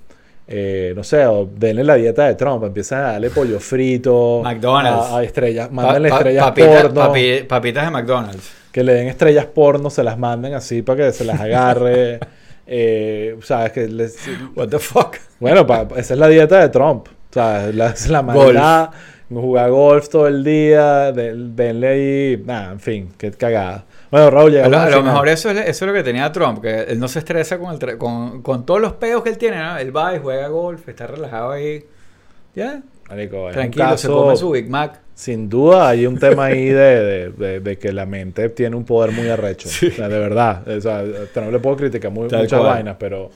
Eh, no sé, o denle la dieta de Trump, empiezan a darle pollo frito, McDonald's. a, a estrellas, Pa- mándenle pa- estrellas papita- porno, papi- papitas de McDonald's. que le den estrellas porno, se las manden así para que se las agarre. eh, sabes que les, What the fuck? bueno, pa- esa es la dieta de Trump. O sea, la, la Golf. Jugar golf todo el día, de- denle ahí, nada, en fin, qué cagada. Bueno, Raúl, A llegamos lo, a lo mejor eso es, eso es lo que tenía Trump, que él no se estresa con, el con, con todos los peos que él tiene, ¿no? Él va y juega golf, está relajado ahí. Ya, Marico, tranquilo, se caso- come su Big Mac. Sin duda hay un tema ahí de, de- de- de que la mente tiene un poder muy arrecho. Sí. O sea, de verdad. O sea, no le puedo criticar muy- muchas cual. vainas, pero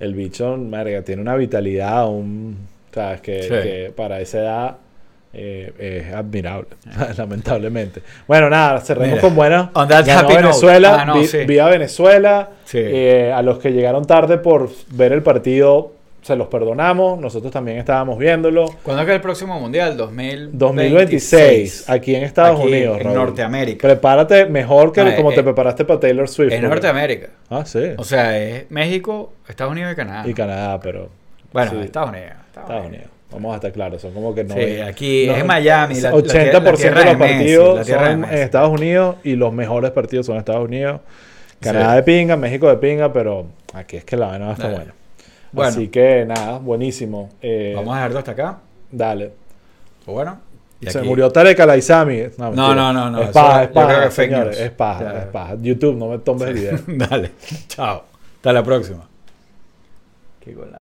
el bicho, verga, tiene una vitalidad, un, sabes, que, Sí. que para esa edad eh, es admirable, lamentablemente. Bueno, nada, cerremos Mira, con buena. on that Ganó happy note. Venezuela, Ah, no, vi- sí. viva Venezuela. Sí. Eh, a los que llegaron tarde por ver el partido, se los perdonamos. Nosotros también estábamos viéndolo. ¿Cuándo es que el próximo mundial? 2026. 2026, aquí en Estados Aquí, Unidos. En Raúl. Norteamérica. Prepárate mejor que Ah, como eh, te preparaste para Taylor Swift. En porque- Norteamérica. Ah, sí. O sea, es México, Estados Unidos y Canadá. y Canadá, pero. bueno, sí, Estados Unidos. Estados, Estados Unidos. Vamos a estar claros, son como que no. Sí, aquí no- es Miami. La, la 80% tierra- la tierra de los Messi, partidos son en Estados Unidos y los mejores partidos son en Estados Unidos. Canadá Sí. de pinga, México de pinga, pero aquí es que la vaina estar Dale. buena. Bueno. Así que nada, buenísimo. Eh, Vamos a dejarlo hasta acá. Dale. O bueno. y Se aquí- murió Tarek Alaizami. No, No, no, no, no, Es paja, es paja, señores, Ya. es paja. YouTube, no me tomes el video. Dale. Chao. Hasta la próxima. Qué golazo.